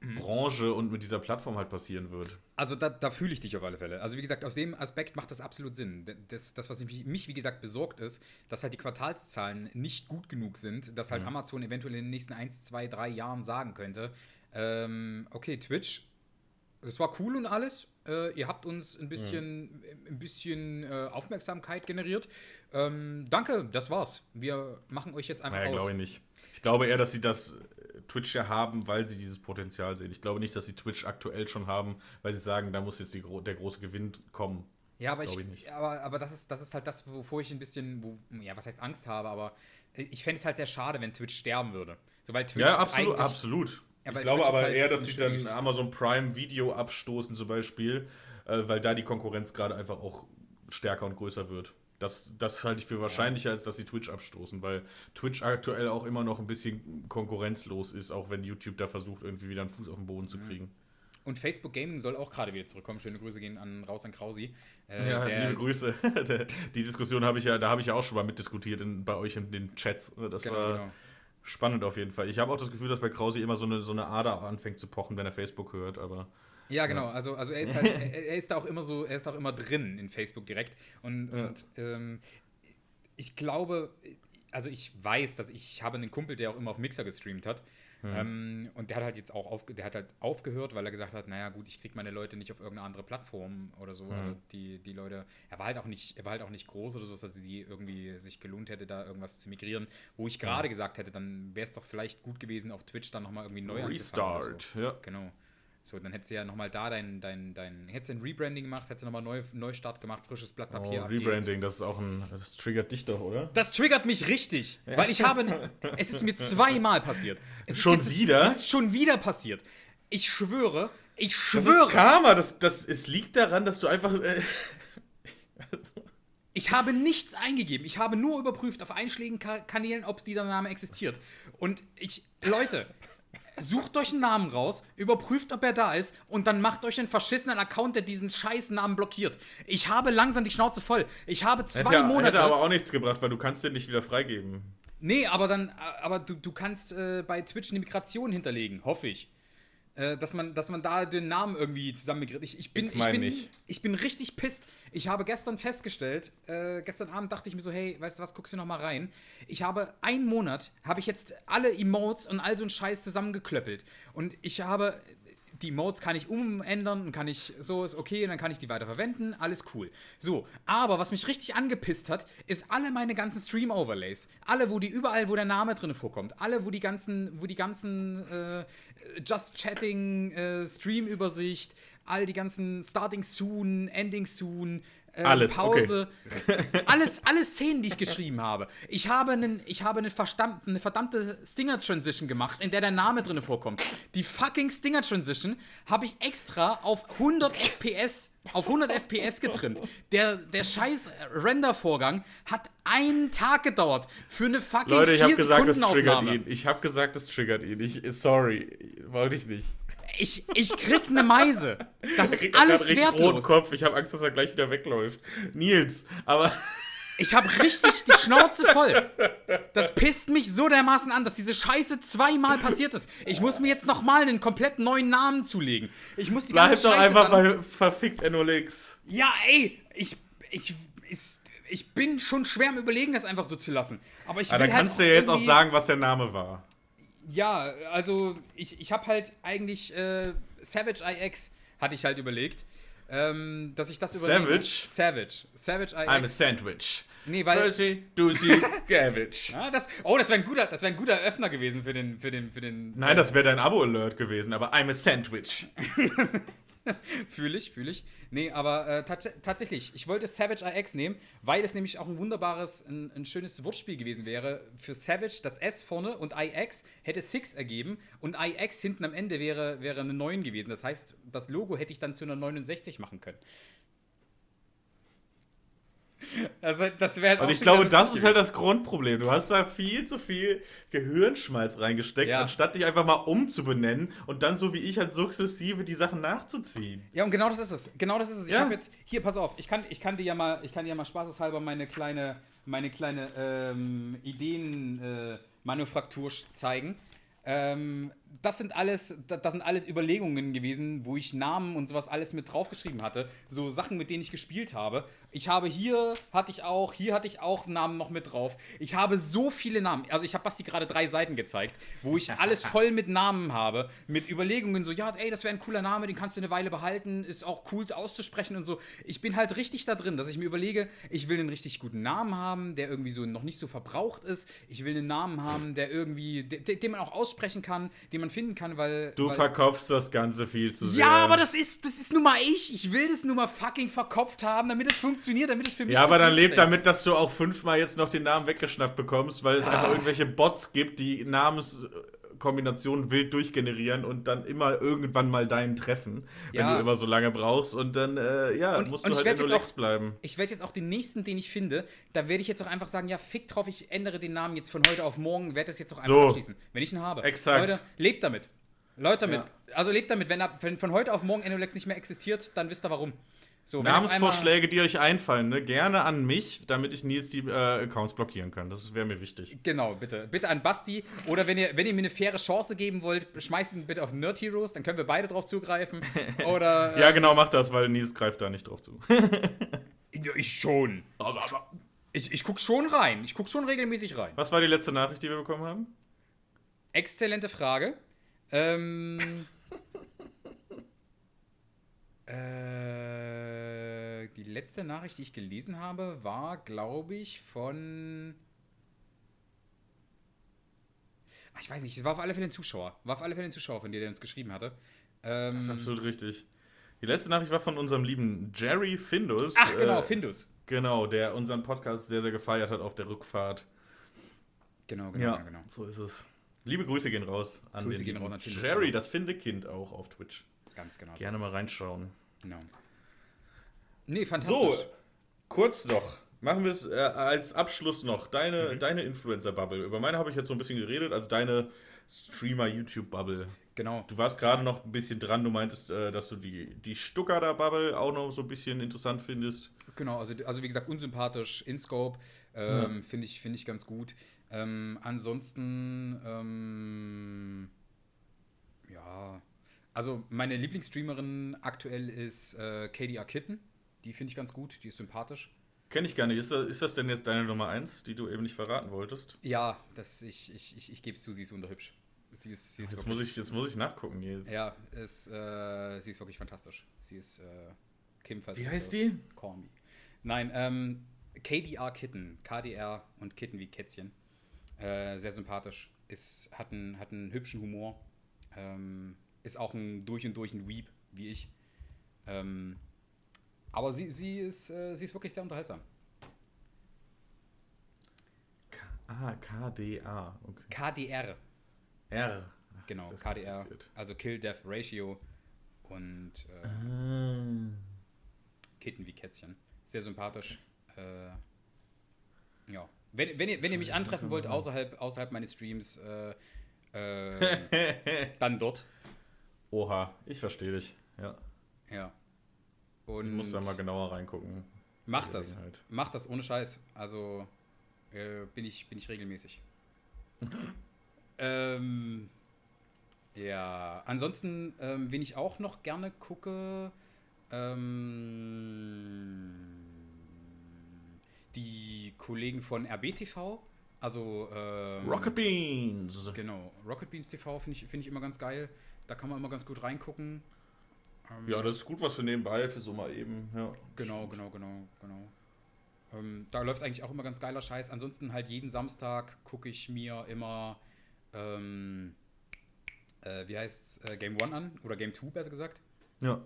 Speaker 2: mhm. Branche und mit dieser Plattform halt passieren wird.
Speaker 1: Also da, da fühle ich dich auf alle Fälle. Also wie gesagt, aus dem Aspekt macht das absolut Sinn. Das, das was mich, mich, wie gesagt, besorgt ist, dass halt die Quartalszahlen nicht gut genug sind, dass halt mhm. Amazon eventuell in den nächsten 1, 2, 3 Jahren sagen könnte, ähm, okay, Twitch das war cool und alles. Äh, ihr habt uns ein bisschen, mhm. ein bisschen äh, Aufmerksamkeit generiert. Ähm, danke, das war's. Wir machen euch jetzt einfach naja,
Speaker 2: aus. glaube ich nicht. Ich glaube eher, dass sie das äh, Twitch ja haben, weil sie dieses Potenzial sehen. Ich glaube nicht, dass sie Twitch aktuell schon haben, weil sie sagen, da muss jetzt die, der große Gewinn kommen.
Speaker 1: Ja, aber, ich, ich aber, aber das, ist, das ist halt das, wovor ich ein bisschen, wo, ja, was heißt Angst habe, aber ich fände es halt sehr schade, wenn Twitch sterben würde. So, weil Twitch
Speaker 2: ja, absolut, absolut. Ich glaube aber halt eher, dass sie dann Amazon Prime Video abstoßen zum Beispiel, äh, weil da die Konkurrenz gerade einfach auch stärker und größer wird. Das, das halte ich für wahrscheinlicher, als dass sie Twitch abstoßen, weil Twitch aktuell auch immer noch ein bisschen konkurrenzlos ist, auch wenn YouTube da versucht, irgendwie wieder einen Fuß auf den Boden zu mhm. kriegen.
Speaker 1: Und Facebook Gaming soll auch gerade wieder zurückkommen. Schöne Grüße gehen an raus an Krausi.
Speaker 2: Äh, ja, liebe Grüße. die Diskussion habe ich ja, da habe ich ja auch schon mal mitdiskutiert in, bei euch in den Chats. Das genau, war genau. Spannend auf jeden Fall. Ich habe auch das Gefühl, dass bei Krausi immer so eine, so eine Ader anfängt zu pochen, wenn er Facebook hört, aber.
Speaker 1: Ja, genau. Ja. Also, also er ist halt, er, ist da auch immer so, er ist auch immer drin in Facebook direkt. Und, ja. und ähm, ich glaube, also ich weiß, dass ich habe einen Kumpel, der auch immer auf Mixer gestreamt hat. Mhm. Ähm, und der hat halt jetzt auch auf, der hat halt aufgehört, weil er gesagt hat, naja gut, ich kriege meine Leute nicht auf irgendeine andere Plattform oder so. Mhm. Also die, die Leute, er war halt auch nicht, er war halt auch nicht groß oder so, dass sie irgendwie sich gelohnt hätte, da irgendwas zu migrieren. Wo ich gerade mhm. gesagt hätte, dann wäre es doch vielleicht gut gewesen, auf Twitch dann nochmal irgendwie neu
Speaker 2: Restart, so. ja.
Speaker 1: Genau. So, dann hättest du ja nochmal da dein, dein, dein, hättest du ein Rebranding gemacht, hättest du nochmal neu, Neustart gemacht, frisches Blatt Papier.
Speaker 2: Oh, Rebranding, das ist auch ein, das triggert dich doch, oder?
Speaker 1: Das triggert mich richtig, ja. weil ich habe, es ist mir zweimal passiert. Es
Speaker 2: schon jetzt, wieder?
Speaker 1: Es ist schon wieder passiert. Ich schwöre, ich schwöre. Das
Speaker 2: ist Karma, das, das, es liegt daran, dass du einfach... Äh,
Speaker 1: Ich habe nichts eingegeben. Ich habe nur überprüft auf einschlägigen Kanälen, ob dieser Name existiert. Und ich, Leute, sucht euch einen Namen raus, überprüft, ob er da ist und dann macht euch einen verschissenen Account, der diesen scheiß Namen blockiert. Ich habe langsam die Schnauze voll. Ich habe zwei
Speaker 2: hätte,
Speaker 1: Monate.
Speaker 2: Hätte aber auch nichts gebracht, weil du kannst den nicht wieder freigeben.
Speaker 1: Nee, aber dann, aber du, du kannst äh, bei Twitch eine Migration hinterlegen, hoffe ich. Äh, dass, man, dass man da den Namen irgendwie zusammengekriegt. Ich, ich, bin, ich, ich bin, nicht. ich bin richtig pisst. Ich habe gestern festgestellt, äh, gestern Abend dachte ich mir so, hey, weißt du was, guckst du noch mal rein. Ich habe einen Monat, habe ich jetzt alle Emotes und all so einen Scheiß zusammengeklöppelt. Und ich habe die Emotes kann ich umändern und kann ich, so ist okay, dann kann ich die weiter verwenden, alles cool. So, aber was mich richtig angepisst hat, ist alle meine ganzen Stream-Overlays. Alle, wo die überall, wo der Name drin vorkommt. Alle, wo die ganzen, wo die ganzen äh, Just Chatting, äh, Stream-Übersicht, all die ganzen Starting Soon, Ending Soon, äh, alles, Pause. Okay. alles, alle Szenen, die ich geschrieben habe. Ich habe, einen, ich habe eine, eine verdammte Stinger-Transition gemacht, in der der Name drin vorkommt. Die fucking Stinger-Transition habe ich extra auf 100 FPS, auf 100 FPS getrimmt. Der, der scheiß Render-Vorgang hat einen Tag gedauert für eine fucking
Speaker 2: Leute, ich habe gesagt, das triggert ihn. Ich habe gesagt, das triggert ihn. Ich, sorry, wollte ich nicht.
Speaker 1: Ich, ich krieg eine Meise. Das ist alles wertlos.
Speaker 2: Kopf. Ich habe Angst, dass er gleich wieder wegläuft. Nils, aber.
Speaker 1: Ich habe richtig die Schnauze voll. Das pisst mich so dermaßen an, dass diese Scheiße zweimal passiert ist. Ich muss mir jetzt nochmal einen komplett neuen Namen zulegen. Ich muss die
Speaker 2: Bleib ganze doch Scheiße einfach bei verfickt Enolix.
Speaker 1: Ja, ey, ich, ich, ich, ich bin schon schwer am Überlegen, das einfach so zu lassen. Aber ich will
Speaker 2: Aber dann halt kannst du ja jetzt auch sagen, was der Name war.
Speaker 1: Ja, also ich, ich habe halt eigentlich äh, Savage IX hatte ich halt überlegt, ähm, dass ich das
Speaker 2: überlege.
Speaker 1: Savage? Savage. Savage IX.
Speaker 2: I'm a Sandwich.
Speaker 1: Nee, weil.
Speaker 2: Percy, Doozy, Gavage.
Speaker 1: ja, das, oh, das wäre ein, guter, wär ein guter Öffner gewesen für den. Für den, für den
Speaker 2: Nein, das wäre dein Abo-Alert gewesen, aber I'm a Sandwich.
Speaker 1: fühle ich, fühle ich. Nee, aber äh, tatsächlich, ich wollte Savage IX nehmen, weil es nämlich auch ein wunderbares, ein, ein, schönes Wortspiel gewesen wäre. Für Savage das S vorne und IX hätte Six ergeben und IX hinten am Ende wäre, wäre eine 9 gewesen. Das heißt, das Logo hätte ich dann zu einer 69 machen können.
Speaker 2: Also, das halt Und ich glaube, das ist halt das Grundproblem. Du hast da viel zu viel Gehirnschmalz reingesteckt, ja. anstatt dich einfach mal umzubenennen und dann so wie ich halt sukzessive die Sachen nachzuziehen.
Speaker 1: Ja, und genau das ist es. Genau das ist es. Ja. Ich habe jetzt, hier, pass auf, ich kann, ich kann dir ja mal, ich kann dir ja mal spaßeshalber meine kleine, meine kleine ähm, Ideenmanufaktur äh, zeigen. Ähm, das sind alles, das sind alles Überlegungen gewesen, wo ich Namen und sowas alles mit draufgeschrieben hatte. So Sachen, mit denen ich gespielt habe. Ich habe hier, hatte ich auch, hier hatte ich auch Namen noch mit drauf. Ich habe so viele Namen. Also ich habe Basti gerade drei Seiten gezeigt, wo ich alles voll mit Namen habe. Mit Überlegungen so, ja, ey, das wäre ein cooler Name, den kannst du eine Weile behalten, ist auch cool auszusprechen und so. Ich bin halt richtig da drin, dass ich mir überlege, ich will einen richtig guten Namen haben, der irgendwie so noch nicht so verbraucht ist. Ich will einen Namen haben, der irgendwie, den man auch aussprechen kann, den man finden kann, weil.
Speaker 2: Du
Speaker 1: weil,
Speaker 2: verkopfst das Ganze viel zu sehr.
Speaker 1: Ja, aber das ist, das ist nun mal ich. Ich will das nun mal fucking verkopft haben, damit es funktioniert, damit es für mich
Speaker 2: Ja, aber dann lebt damit, dass du auch fünfmal jetzt noch den Namen weggeschnappt bekommst, weil es ah. einfach irgendwelche Bots gibt, die Namens Kombinationen wild durchgenerieren und dann immer irgendwann mal deinen treffen, wenn ja. du immer so lange brauchst. Und dann, äh, ja, und, musst und du halt in Lex bleiben.
Speaker 1: Ich werde jetzt auch den nächsten, den ich finde, da werde ich jetzt auch einfach sagen, ja, fick drauf, ich ändere den Namen jetzt von heute auf morgen, werde das jetzt auch einfach so. abschließen, wenn ich ihn habe.
Speaker 2: Exakt.
Speaker 1: Leute, lebt damit. Leute damit. Ja. Also lebt damit, wenn, wenn von heute auf morgen Enolex nicht mehr existiert, dann wisst ihr warum.
Speaker 2: So, Namensvorschläge, die euch einfallen, ne? gerne an mich, damit ich Nils die äh, Accounts blockieren kann. Das wäre mir wichtig.
Speaker 1: Genau, bitte. Bitte an Basti. Oder wenn ihr, wenn ihr mir eine faire Chance geben wollt, schmeißt ihn bitte auf Nerd Heroes, dann können wir beide drauf zugreifen. Oder,
Speaker 2: ja, ähm, genau, macht das, weil Nils greift da nicht drauf zu.
Speaker 1: ich schon. Ich, ich guck schon rein. Ich guck schon regelmäßig rein.
Speaker 2: Was war die letzte Nachricht, die wir bekommen haben?
Speaker 1: Exzellente Frage. Ähm. Äh, die letzte Nachricht, die ich gelesen habe, war, glaube ich, von. Ach, ich weiß nicht, es war auf alle Fälle ein Zuschauer. War auf alle Fälle ein Zuschauer von dir, der uns geschrieben hatte.
Speaker 2: Ähm, das ist absolut richtig. Die letzte Nachricht war von unserem lieben Jerry Findus.
Speaker 1: Ach, genau, äh, Findus.
Speaker 2: Genau, der unseren Podcast sehr, sehr gefeiert hat auf der Rückfahrt.
Speaker 1: Genau, genau, ja, genau. genau.
Speaker 2: So ist es. Liebe Grüße gehen raus
Speaker 1: an Grüße den gehen raus an
Speaker 2: Jerry, genau. das Findekind auch auf Twitch.
Speaker 1: Ganz genau.
Speaker 2: Gerne mal reinschauen.
Speaker 1: Genau. Nee, fantastisch.
Speaker 2: So, kurz noch. Machen wir es äh, als Abschluss noch. Deine, mhm. deine Influencer-Bubble. Über meine habe ich jetzt so ein bisschen geredet, also deine Streamer-YouTube-Bubble.
Speaker 1: Genau.
Speaker 2: Du warst gerade noch ein bisschen dran, du meintest, äh, dass du die, die Stuttgarter-Bubble auch noch so ein bisschen interessant findest.
Speaker 1: Genau, also, also wie gesagt, unsympathisch, InScope, ähm, ja. finde ich, find ich ganz gut. Ähm, ansonsten, ähm, ja, also meine Lieblingsstreamerin aktuell ist äh, KDR Kitten. Die finde ich ganz gut, die ist sympathisch.
Speaker 2: Kenne ich gar nicht. Ist das, ist das denn jetzt deine Nummer 1, die du eben nicht verraten wolltest?
Speaker 1: Ja, das, ich, ich, ich, ich gebe es zu, sie ist wunderhübsch. Sie ist, sie ist
Speaker 2: jetzt, muss ich, jetzt muss ich nachgucken jetzt.
Speaker 1: Ja, es, äh, sie ist wirklich fantastisch. Sie ist äh,
Speaker 2: Kim, Wie heißt die?
Speaker 1: Call me. Nein, ähm, KDR Kitten. KDR und Kitten wie Kätzchen. Äh, sehr sympathisch. Ist, hat, einen, hat einen hübschen Humor. Ähm, ist auch ein durch und durch ein Weep, wie ich. Ähm, aber sie, sie, ist, äh, sie ist wirklich sehr unterhaltsam.
Speaker 2: K ah, KDA. Okay.
Speaker 1: KDR.
Speaker 2: R.
Speaker 1: Genau, KDR. Also Kill Death Ratio und äh, ah. Kitten wie Kätzchen. Sehr sympathisch. Äh, ja. Wenn, wenn, ihr, wenn ihr mich antreffen wollt außerhalb, außerhalb meines Streams, äh, äh dann dort.
Speaker 2: Oha, ich verstehe dich. Ja.
Speaker 1: Ja.
Speaker 2: Und ich muss da mal genauer reingucken.
Speaker 1: Mach das. Mach das ohne Scheiß. Also äh, bin, ich, bin ich regelmäßig. ähm, ja, ansonsten, ähm, wen ich auch noch gerne gucke, ähm, die Kollegen von RBTV. Also ähm,
Speaker 2: Rocket Beans.
Speaker 1: Genau, Rocket Beans TV finde ich, find ich immer ganz geil. Da kann man immer ganz gut reingucken.
Speaker 2: Ähm, ja, das ist gut was für nebenbei, für so mal eben. Ja,
Speaker 1: genau, genau, genau, genau. Ähm, da läuft eigentlich auch immer ganz geiler Scheiß. Ansonsten halt jeden Samstag gucke ich mir immer, ähm, äh, wie heißt's, äh, Game One an oder Game Two besser gesagt.
Speaker 2: Ja.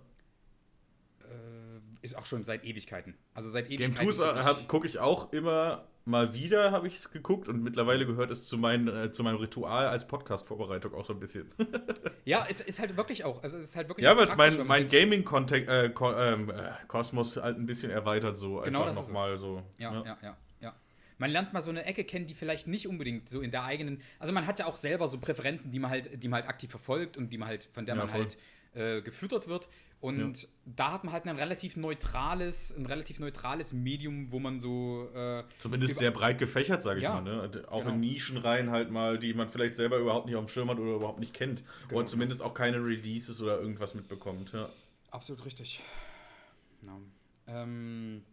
Speaker 1: Äh, ist auch schon seit Ewigkeiten. Also seit Ewigkeiten.
Speaker 2: Game 2 gucke ich auch immer mal wieder habe ich es geguckt und mittlerweile gehört es zu, mein, äh, zu meinem Ritual als Podcast-Vorbereitung auch so ein bisschen.
Speaker 1: ja, es ist halt wirklich auch. Also es ist halt wirklich
Speaker 2: ja, weil es mein, mein Gaming-Kosmos äh, äh, halt ein bisschen erweitert, so
Speaker 1: genau einfach
Speaker 2: nochmal so.
Speaker 1: Ja, ja, ja, ja, ja. Man lernt mal so eine Ecke kennen, die vielleicht nicht unbedingt so in der eigenen. Also man hat ja auch selber so Präferenzen, die man halt, die man halt aktiv verfolgt und die man halt, von der ja, man voll. halt äh, gefüttert wird. Und ja. da hat man halt ein relativ neutrales, ein relativ neutrales Medium, wo man so. Äh,
Speaker 2: Zumindest sehr breit gefächert, sage ich ja, mal. Ne? Auch genau. in Nischen rein halt mal, die man vielleicht selber überhaupt nicht auf dem Schirm hat oder überhaupt nicht kennt. Genau. Oder zumindest auch keine Releases oder irgendwas mitbekommt. Ja.
Speaker 1: Absolut richtig. Ja. Ähm,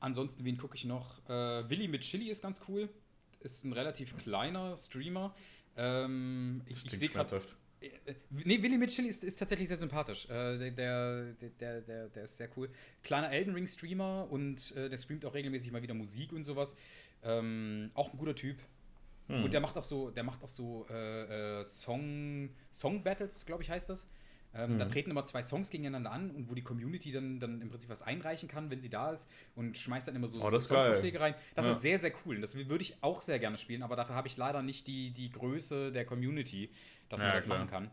Speaker 1: ansonsten, wen gucke ich noch? Äh, Willi mit Chili ist ganz cool. Ist ein relativ kleiner Streamer. Ähm, ich, ich sehe gerade. Äh, nee, Willi Mitchell ist, ist tatsächlich sehr sympathisch. Äh, der, der, der, der ist sehr cool. Kleiner Elden Ring-Streamer und äh, der streamt auch regelmäßig mal wieder Musik und sowas. Ähm, auch ein guter Typ. Hm. Und der macht auch so, der macht auch so äh, äh Song, Song Battles, glaube ich, heißt das. Ähm, mhm. Da treten immer zwei Songs gegeneinander an und wo die Community dann, dann im Prinzip was einreichen kann, wenn sie da ist und schmeißt dann immer so,
Speaker 2: oh,
Speaker 1: so
Speaker 2: Songvorschläge
Speaker 1: rein. Das ja. ist sehr, sehr cool. Und das würde ich auch sehr gerne spielen, aber dafür habe ich leider nicht die, die Größe der Community, dass man ja, das klar. machen kann.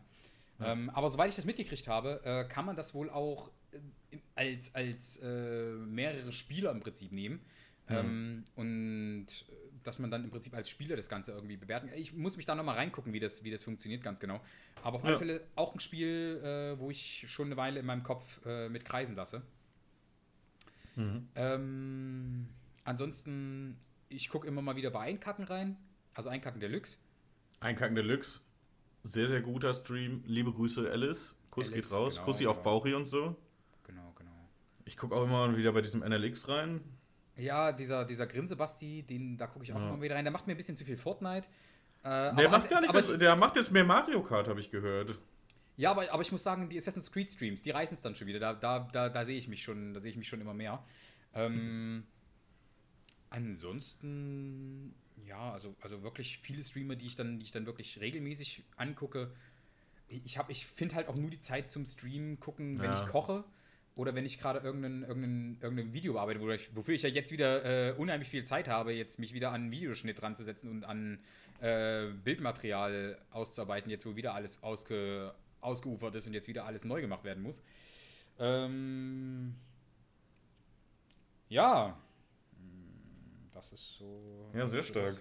Speaker 1: Ja. Ähm, aber soweit ich das mitgekriegt habe, äh, kann man das wohl auch äh, als, als äh, mehrere Spieler im Prinzip nehmen. Mhm. Ähm, und äh, dass man dann im Prinzip als Spieler das Ganze irgendwie bewerten kann. Ich muss mich da nochmal reingucken, wie das, wie das funktioniert, ganz genau. Aber auf alle Fälle auch ein Spiel, äh, wo ich schon eine Weile in meinem Kopf äh, mit kreisen lasse. Mhm. Ähm, ansonsten, ich gucke immer mal wieder bei Einkacken rein. Also Einkacken Deluxe.
Speaker 2: Einkacken Deluxe. Sehr, sehr guter Stream. Liebe Grüße, Alice. Kuss Alice, geht raus. Genau, Kussi genau. auf Bauchi und so.
Speaker 1: Genau, genau.
Speaker 2: Ich gucke auch immer wieder bei diesem NLX rein.
Speaker 1: Ja, dieser, dieser Grinse-Basti, den, da gucke ich auch ja. mal wieder rein. Der macht mir ein bisschen zu viel Fortnite.
Speaker 2: Äh, der, macht gar nicht aber, mehr, der macht jetzt mehr Mario Kart, habe ich gehört.
Speaker 1: Ja, aber, aber ich muss sagen, die Assassin's Creed Streams, die reißen es dann schon wieder. Da, da, da, da sehe ich mich schon, da sehe ich mich schon immer mehr. Ähm, ansonsten, ja, also, also wirklich viele Streamer, die ich dann, die ich dann wirklich regelmäßig angucke. Ich, ich finde halt auch nur die Zeit zum Stream gucken, wenn ja. ich koche oder wenn ich gerade irgendein, irgendein, irgendein Video bearbeite, wofür ich ja jetzt wieder äh, unheimlich viel Zeit habe, jetzt mich wieder an Videoschnitt dran zu setzen und an äh, Bildmaterial auszuarbeiten, jetzt wo wieder alles ausge, ausgeufert ist und jetzt wieder alles neu gemacht werden muss. Ähm, ja, das ist so.
Speaker 2: Ja, sehr stark.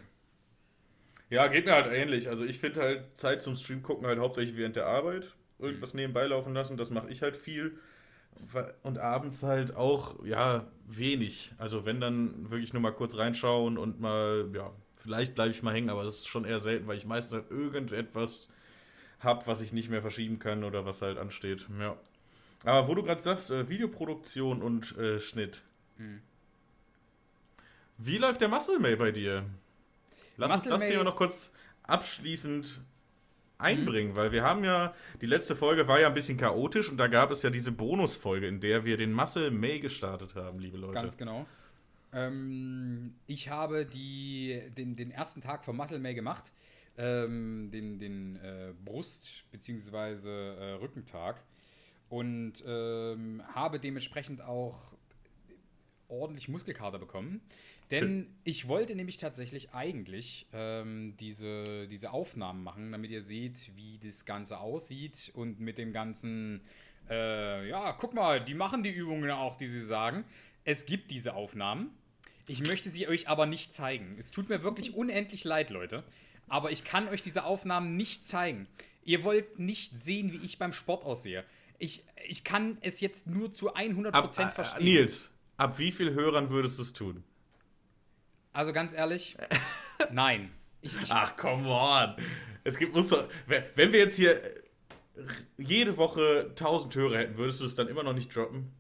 Speaker 2: Ja, geht mir halt ähnlich. Also ich finde halt Zeit zum Stream gucken halt hauptsächlich während der Arbeit. Irgendwas mhm. nebenbei laufen lassen, das mache ich halt viel und abends halt auch, ja, wenig. Also wenn dann wirklich nur mal kurz reinschauen und mal, ja, vielleicht bleibe ich mal hängen, aber das ist schon eher selten, weil ich meistens halt irgendetwas habe, was ich nicht mehr verschieben kann oder was halt ansteht. Ja. Aber wo du gerade sagst, äh, Videoproduktion und äh, Schnitt. Mhm. Wie läuft der Muscle May bei dir? Lass Muscle uns das hier noch kurz abschließend einbringen, mhm. weil wir haben ja, die letzte Folge war ja ein bisschen chaotisch und da gab es ja diese Bonusfolge, in der wir den Muscle May gestartet haben, liebe Leute.
Speaker 1: Ganz genau. Ähm, ich habe die, den, den ersten Tag vom Muscle May gemacht, ähm, den, den äh, Brust- bzw. Äh, Rückentag und ähm, habe dementsprechend auch ordentlich Muskelkater bekommen. Denn ich wollte nämlich tatsächlich eigentlich ähm, diese, diese Aufnahmen machen, damit ihr seht, wie das Ganze aussieht und mit dem ganzen, äh, ja, guck mal, die machen die Übungen auch, die sie sagen. Es gibt diese Aufnahmen. Ich möchte sie euch aber nicht zeigen. Es tut mir wirklich unendlich leid, Leute. Aber ich kann euch diese Aufnahmen nicht zeigen. Ihr wollt nicht sehen, wie ich beim Sport aussehe. Ich, ich kann es jetzt nur zu 100% ab, äh, verstehen.
Speaker 2: Nils, ab wie vielen Hörern würdest du es tun?
Speaker 1: Also ganz ehrlich, nein.
Speaker 2: Ich, ich, Ach, come on. Es gibt, muss doch, wenn wir jetzt hier jede Woche 1000 Hörer hätten, würdest du es dann immer noch nicht droppen?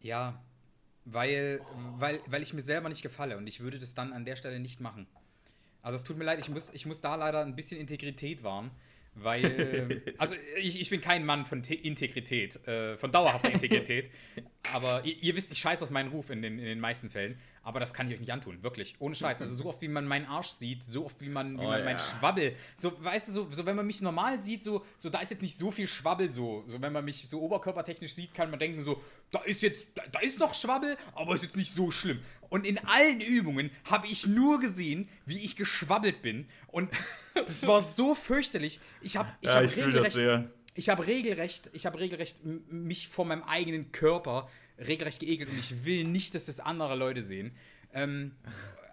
Speaker 1: Ja, weil, weil, weil ich mir selber nicht gefalle und ich würde das dann an der Stelle nicht machen. Also es tut mir leid, ich muss, ich muss da leider ein bisschen Integrität wahren. Weil, also ich, ich bin kein Mann von Te Integrität, äh, von dauerhafter Integrität. aber ihr, ihr, wisst, ich scheiße aus meinem Ruf in den, in den meisten Fällen. Aber das kann ich euch nicht antun, wirklich. Ohne Scheiß. Also so oft, wie man meinen Arsch sieht, so oft, wie man, wie oh, man ja. meinen Schwabbel. So, weißt du, so, so wenn man mich normal sieht, so, so da ist jetzt nicht so viel Schwabbel so. So wenn man mich so oberkörpertechnisch sieht, kann man denken so, da ist jetzt, da, da ist noch Schwabbel, aber ist jetzt nicht so schlimm. Und in allen Übungen habe ich nur gesehen, wie ich geschwabbelt bin. Und das, das war so fürchterlich. Ich habe ich
Speaker 2: ja, hab ich regelrecht,
Speaker 1: ich habe regelrecht, ich habe regelrecht mich vor meinem eigenen Körper regelrecht geekelt und ich will nicht, dass das andere Leute sehen. Ähm,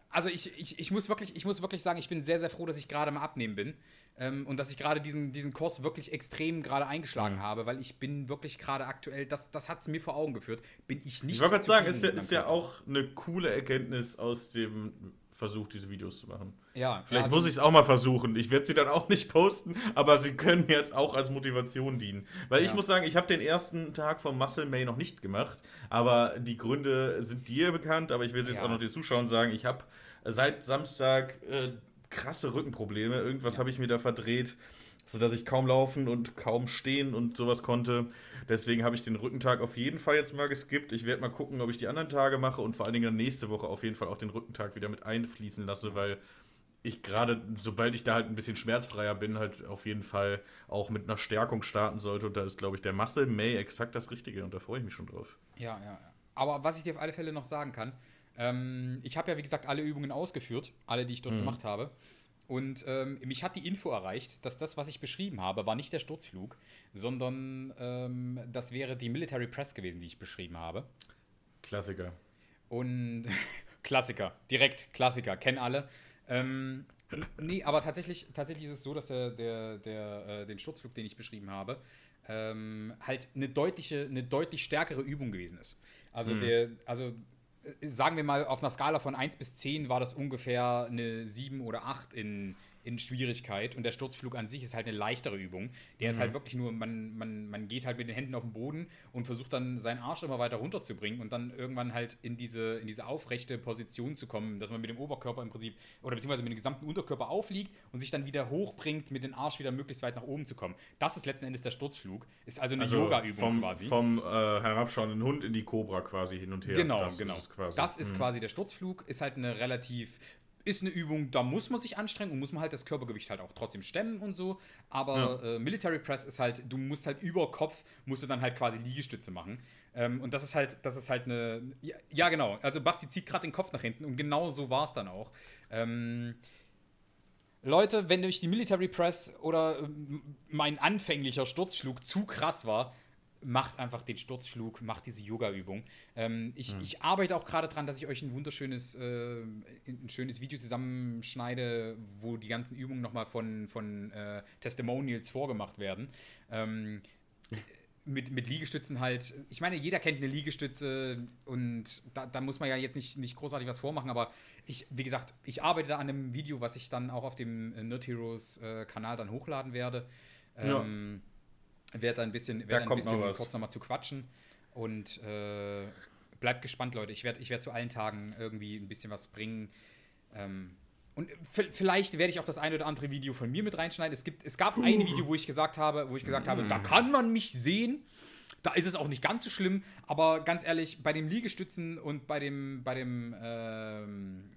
Speaker 1: also ich, ich, ich, muss wirklich, ich muss wirklich sagen, ich bin sehr, sehr froh, dass ich gerade mal abnehmen bin. Ähm, und dass ich gerade diesen, diesen Kurs wirklich extrem gerade eingeschlagen habe, weil ich bin wirklich gerade aktuell, das, das hat es mir vor Augen geführt, bin ich nicht.
Speaker 2: Ich wollte gerade sagen, ist ja, ist ja auch eine coole Erkenntnis aus dem Versuch, diese Videos zu machen.
Speaker 1: Ja.
Speaker 2: Vielleicht also, muss ich es auch mal versuchen. Ich werde sie dann auch nicht posten, aber sie können mir jetzt auch als Motivation dienen. Weil ja. ich muss sagen, ich habe den ersten Tag vom Muscle May noch nicht gemacht, aber die Gründe sind dir bekannt, aber ich will es jetzt ja. auch noch den Zuschauern sagen, ich habe seit Samstag äh, krasse Rückenprobleme. Irgendwas ja. habe ich mir da verdreht, sodass ich kaum laufen und kaum stehen und sowas konnte. Deswegen habe ich den Rückentag auf jeden Fall jetzt mal geskippt. Ich werde mal gucken, ob ich die anderen Tage mache und vor allen Dingen nächste Woche auf jeden Fall auch den Rückentag wieder mit einfließen lasse, weil ich gerade, sobald ich da halt ein bisschen schmerzfreier bin, halt auf jeden Fall auch mit einer Stärkung starten sollte. Und da ist, glaube ich, der Muscle May exakt das Richtige und da freue ich mich schon drauf.
Speaker 1: Ja, ja. Aber was ich dir auf alle Fälle noch sagen kann, ähm, ich habe ja, wie gesagt, alle Übungen ausgeführt, alle, die ich dort mhm. gemacht habe. Und ähm, mich hat die Info erreicht, dass das, was ich beschrieben habe, war nicht der Sturzflug, sondern ähm, das wäre die Military Press gewesen, die ich beschrieben habe.
Speaker 2: Klassiker.
Speaker 1: Und Klassiker, direkt Klassiker, kennen alle. Ähm, nee, aber tatsächlich, tatsächlich ist es so, dass der, der, der, äh, den Sturzflug, den ich beschrieben habe, ähm, halt eine deutliche, eine deutlich stärkere Übung gewesen ist. Also, mhm. der, also sagen wir mal, auf einer Skala von 1 bis 10 war das ungefähr eine 7 oder 8 in, in Schwierigkeit und der Sturzflug an sich ist halt eine leichtere Übung. Der mhm. ist halt wirklich nur, man, man, man geht halt mit den Händen auf den Boden und versucht dann seinen Arsch immer weiter runterzubringen und dann irgendwann halt in diese, in diese aufrechte Position zu kommen, dass man mit dem Oberkörper im Prinzip oder beziehungsweise mit dem gesamten Unterkörper aufliegt und sich dann wieder hochbringt, mit dem Arsch wieder möglichst weit nach oben zu kommen. Das ist letzten Endes der Sturzflug. Ist also eine also Yoga-Übung quasi.
Speaker 2: Vom äh, herabschauenden Hund in die Cobra quasi hin und her.
Speaker 1: Genau, das genau. Ist das ist mhm. quasi der Sturzflug, ist halt eine relativ ist eine Übung, da muss man sich anstrengen und muss man halt das Körpergewicht halt auch trotzdem stemmen und so. Aber ja. äh, Military Press ist halt, du musst halt über Kopf, musst du dann halt quasi Liegestütze machen. Ähm, und das ist halt, das ist halt eine. Ja, ja genau. Also Basti zieht gerade den Kopf nach hinten und genau so war es dann auch. Ähm, Leute, wenn euch die Military Press oder äh, mein anfänglicher Sturzflug zu krass war, macht einfach den Sturzflug, macht diese Yoga-Übung. Ähm, ich, mhm. ich arbeite auch gerade dran, dass ich euch ein wunderschönes, äh, ein schönes Video zusammenschneide, wo die ganzen Übungen nochmal von, von äh, Testimonials vorgemacht werden. Ähm, mit, mit Liegestützen halt, ich meine, jeder kennt eine Liegestütze und da, da, muss man ja jetzt nicht, nicht großartig was vormachen, aber ich, wie gesagt, ich arbeite da an einem Video, was ich dann auch auf dem Nerd Heroes äh, Kanal dann hochladen werde. Ähm, ja werde ein bisschen, werd ein bisschen noch kurz nochmal zu quatschen. Und äh, bleibt gespannt, Leute. Ich werde ich werd zu allen Tagen irgendwie ein bisschen was bringen. Ähm, und vielleicht werde ich auch das eine oder andere Video von mir mit reinschneiden. Es, gibt, es gab ein Video, wo ich gesagt habe, wo ich gesagt mm. habe, da kann man mich sehen. Da ist es auch nicht ganz so schlimm, aber ganz ehrlich, bei dem Liegestützen und bei dem, bei dem, ähm,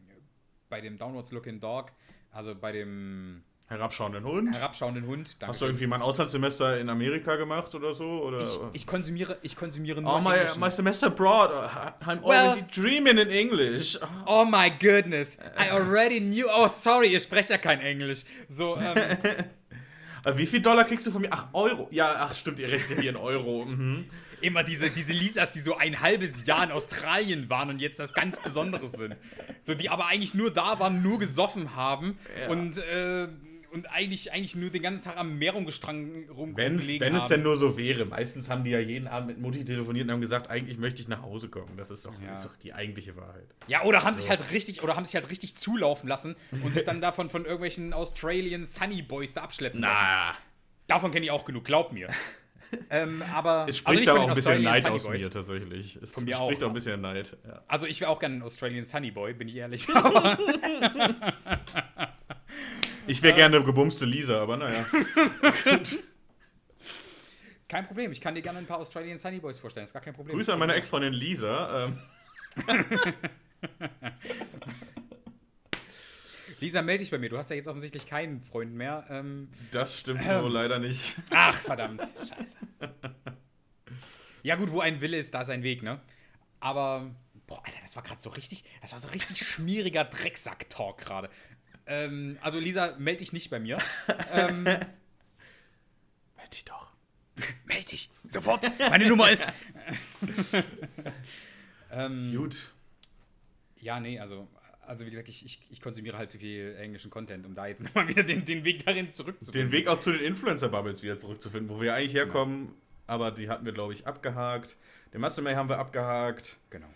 Speaker 1: bei dem Downwards Looking Dog, also bei dem
Speaker 2: Herabschauenden Hund?
Speaker 1: Herabschauenden Hund,
Speaker 2: danke. Hast du irgendwie mal ein Auslandssemester in Amerika gemacht oder so? Oder?
Speaker 1: Ich, ich konsumiere, ich konsumiere
Speaker 2: nur Oh, my, my semester abroad. I'm well, already dreaming in English.
Speaker 1: Oh my goodness. I already knew. Oh, sorry, ihr sprecht ja kein Englisch. So, ähm.
Speaker 2: Wie viel Dollar kriegst du von mir? Ach, Euro. Ja, ach, stimmt, ihr rechnet hier in Euro. Mhm.
Speaker 1: Immer diese, diese Lisas, die so ein halbes Jahr in Australien waren und jetzt das ganz Besonderes sind. So, die aber eigentlich nur da waren, nur gesoffen haben ja. und äh, und eigentlich, eigentlich nur den ganzen Tag am Meer rumgestrangen rumgelegen
Speaker 2: Wenn es denn nur so wäre. Meistens haben die ja jeden Abend mit Mutti telefoniert und haben gesagt, eigentlich möchte ich nach Hause kommen. Das ist doch, ja. ist doch die eigentliche Wahrheit.
Speaker 1: Ja, oder haben so. sich halt richtig, oder haben sich halt richtig zulaufen lassen und sich dann davon von irgendwelchen Australian Sunny Boys da abschleppen lassen. Na. Davon kenne ich auch genug, glaub mir. ähm, aber
Speaker 2: es spricht also auch ein bisschen Neid aus mir tatsächlich. Es
Speaker 1: von mir
Speaker 2: spricht
Speaker 1: auch
Speaker 2: ein bisschen Neid. Ja.
Speaker 1: Also ich wäre auch gerne ein Australian Sunny Boy, bin ich ehrlich.
Speaker 2: Ich wäre gerne gebumste Lisa, aber naja.
Speaker 1: Kein Problem, ich kann dir gerne ein paar Australian Sunny Boys vorstellen, ist gar kein Problem.
Speaker 2: Grüße an meine Ex-Freundin Lisa. Ähm.
Speaker 1: Lisa, melde dich bei mir. Du hast ja jetzt offensichtlich keinen Freund mehr. Ähm,
Speaker 2: das stimmt ähm, so leider nicht.
Speaker 1: Ach, verdammt. Scheiße. Ja, gut, wo ein Wille ist, da ist ein Weg, ne? Aber, boah, Alter, das war gerade so richtig, das war so richtig schmieriger Drecksack-Talk gerade. Ähm, also Lisa, melde dich nicht bei mir. ähm, melde
Speaker 2: dich doch.
Speaker 1: melde dich, sofort. Meine Nummer ist.
Speaker 2: ähm, Gut.
Speaker 1: Ja, nee, also, also wie gesagt, ich, ich, ich, konsumiere halt zu viel englischen Content, um da jetzt nochmal wieder den, den Weg darin zurückzufinden.
Speaker 2: Den Weg auch zu den Influencer-Bubbles wieder zurückzufinden, wo wir eigentlich herkommen, genau. aber die hatten wir, glaube ich, abgehakt. Den Mastermay haben wir abgehakt.
Speaker 1: Genau.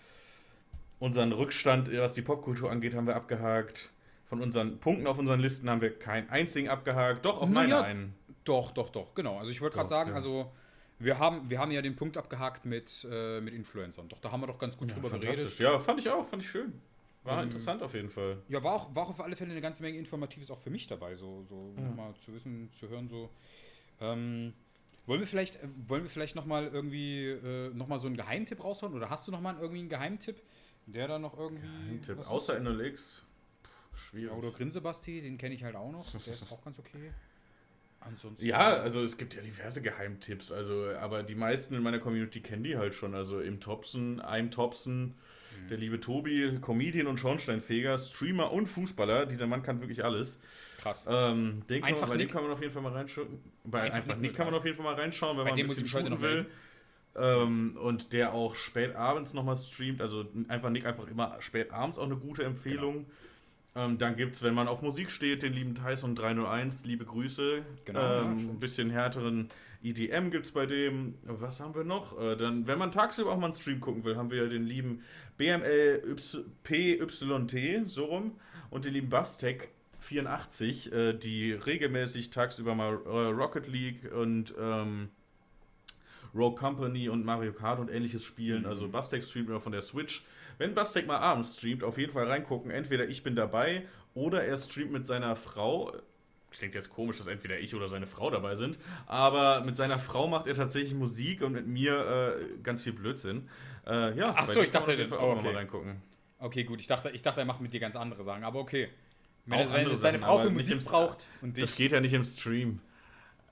Speaker 2: Unseren Rückstand, was die Popkultur angeht, haben wir abgehakt. Von unseren Punkten auf unseren Listen haben wir keinen einzigen abgehakt. Doch, auf meine ja, einen.
Speaker 1: Doch, doch, doch, genau. Also ich wollte gerade sagen, ja. also wir haben, wir haben ja den Punkt abgehakt mit, äh, mit Influencern. Doch, da haben wir doch ganz gut ja, drüber geredet.
Speaker 2: Ja, fand ich auch, fand ich schön. War ähm, interessant auf jeden Fall.
Speaker 1: Ja, war auch, war auch auf alle Fälle eine ganze Menge Informatives auch für mich dabei, so, so ja. nochmal zu wissen, zu hören, so. Ähm, wollen wir vielleicht, äh, wollen wir vielleicht nochmal irgendwie äh, noch so einen Geheimtipp raushauen? Oder hast du nochmal irgendwie einen Geheimtipp, der da noch irgendwie.
Speaker 2: Geheimtipp, außer NLX.
Speaker 1: Schwierig. Ja, oder Grinsebasti, den kenne ich halt auch noch. Der ist auch ganz okay.
Speaker 2: Ansonsten. Ja, also es gibt ja diverse Geheimtipps, also, aber die meisten in meiner Community kennen die halt schon. Also im Topsen, einem Topsen, mhm. der liebe Tobi, Comedian und Schornsteinfeger, Streamer und Fußballer. Dieser Mann kann wirklich alles.
Speaker 1: Krass.
Speaker 2: Ähm, den kann man, bei dem kann man auf jeden Fall mal reinschauen. Bei einfach, einfach Nick kann man auf jeden Fall mal reinschauen, wenn bei man ein bisschen shooten will. Ähm, und der auch spät abends nochmal streamt. Also einfach Nick einfach immer spät abends auch eine gute Empfehlung. Genau. Ähm, dann gibt es, wenn man auf Musik steht, den lieben Tyson 301, liebe Grüße. Genau. Ähm, ja, ein bisschen härteren EDM gibt es bei dem. Was haben wir noch? Äh, dann, wenn man tagsüber auch mal einen Stream gucken will, haben wir den lieben BML PYT, so rum, und den lieben Bastec 84, äh, die regelmäßig tagsüber mal äh, Rocket League und ähm, Rogue Company und Mario Kart und ähnliches spielen. Mhm. Also Bastec streamt immer von der Switch. Wenn Bastek mal abends streamt, auf jeden Fall reingucken. Entweder ich bin dabei oder er streamt mit seiner Frau. Klingt jetzt komisch, dass entweder ich oder seine Frau dabei sind. Aber mit seiner Frau macht er tatsächlich Musik und mit mir äh, ganz viel Blödsinn. Äh, ja,
Speaker 1: Achso, ich dachte,
Speaker 2: auf auch okay. mal reingucken.
Speaker 1: Okay, gut. Ich dachte, ich dachte, er macht mit dir ganz andere Sachen. Aber okay. Wenn, er, wenn seine Frau für Musik braucht
Speaker 2: und dich. Das geht ja nicht im Stream.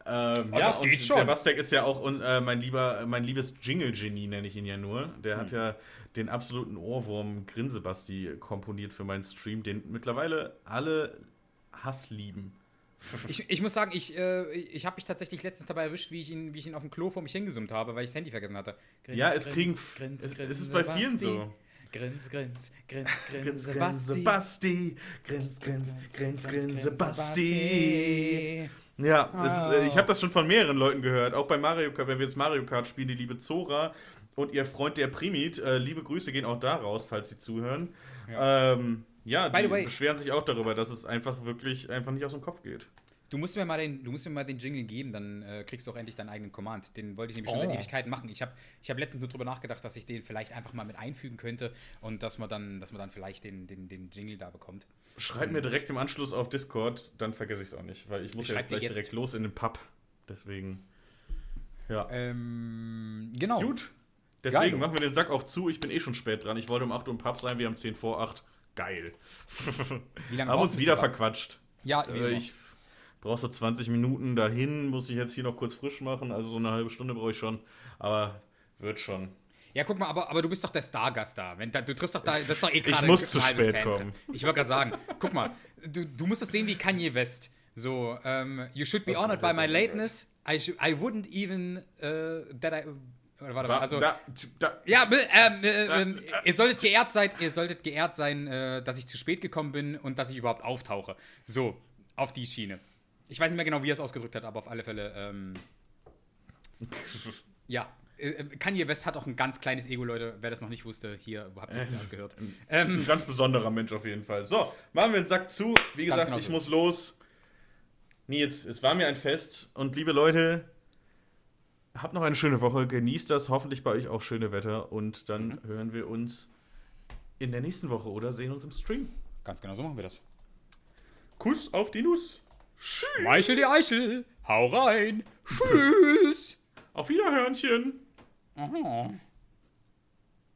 Speaker 2: Ähm, oh, ja, und schon. der Bastek ist ja auch äh, mein lieber, mein liebes Jingle-Genie, nenne ich ihn ja nur. Der hm. hat ja den absoluten Ohrwurm Grinsebasti komponiert für meinen Stream, den mittlerweile alle Hass lieben.
Speaker 1: Ich, ich muss sagen, ich, äh, ich habe mich tatsächlich letztens dabei erwischt, wie ich, ihn, wie ich ihn auf dem Klo vor mich hingesummt habe, weil ich das Handy vergessen hatte.
Speaker 2: Grins, ja, es grins, kriegen. Grins, es, es ist bei vielen so.
Speaker 1: Grins, grins, grins, grins,
Speaker 2: grins, grins, Basti. Grins, grins, grins, grins, Basti. Ja, es, äh, ich habe das schon von mehreren Leuten gehört. Auch bei Mario Kart, wenn wir jetzt Mario Kart spielen, die liebe Zora und ihr Freund der Primit. Äh, liebe Grüße gehen auch da raus, falls sie zuhören. Ja, ähm, ja die beschweren sich auch darüber, dass es einfach wirklich einfach nicht aus dem Kopf geht.
Speaker 1: Du musst mir mal den, du musst mir mal den Jingle geben, dann äh, kriegst du auch endlich deinen eigenen Command. Den wollte ich nämlich schon oh. seit Ewigkeiten machen. Ich habe ich hab letztens nur darüber nachgedacht, dass ich den vielleicht einfach mal mit einfügen könnte und dass man dann, dass man dann vielleicht den, den, den Jingle da bekommt.
Speaker 2: Schreib mir direkt im Anschluss auf Discord, dann vergesse ich es auch nicht, weil ich muss ich jetzt gleich jetzt. direkt los in den Pub. Deswegen.
Speaker 1: Ja. Ähm, genau.
Speaker 2: Gut. Deswegen Geil. machen wir den Sack auch zu. Ich bin eh schon spät dran. Ich wollte um 8 Uhr im Pub sein, wir haben 10 vor 8. Geil. Wie lange Haben uns wieder verquatscht.
Speaker 1: Ja,
Speaker 2: äh, ich brauche so 20 Minuten dahin, muss ich jetzt hier noch kurz frisch machen. Also so eine halbe Stunde brauche ich schon. Aber wird schon.
Speaker 1: Ja, guck mal, aber, aber du bist doch der Stargast da. Wenn, da, du triffst doch da, das ist doch eh
Speaker 2: gerade Ich muss zu spät Fan kommen.
Speaker 1: Ich wollte gerade sagen, guck mal, du, du musst das sehen wie Kanye West. So, um, ähm, you should be honored by my lateness. I, I wouldn't even uh, that I Warte mal, also. Da, da, ja, ähm, äh, äh, ihr solltet geehrt sein, ihr solltet geehrt sein, äh, dass ich zu spät gekommen bin und dass ich überhaupt auftauche. So, auf die Schiene. Ich weiß nicht mehr genau, wie er es ausgedrückt hat, aber auf alle Fälle, ähm, ja. Äh, äh, Kanye West hat auch ein ganz kleines Ego, Leute. Wer das noch nicht wusste, hier habt ihr es zuerst gehört.
Speaker 2: Ähm, ein ganz besonderer Mensch auf jeden Fall. So, machen wir den Sack zu. Wie gesagt, genau ich so muss los. Nils, es war mir ein Fest. Und liebe Leute, habt noch eine schöne Woche, genießt das, hoffentlich bei euch auch schöne Wetter und dann mhm. hören wir uns in der nächsten Woche oder sehen uns im Stream.
Speaker 1: Ganz genau so machen wir das.
Speaker 2: Kuss auf die Nuss.
Speaker 1: Schmeichel die Eichel. Hau rein. Tschüss.
Speaker 2: Auf Wiederhörnchen.
Speaker 1: Oh.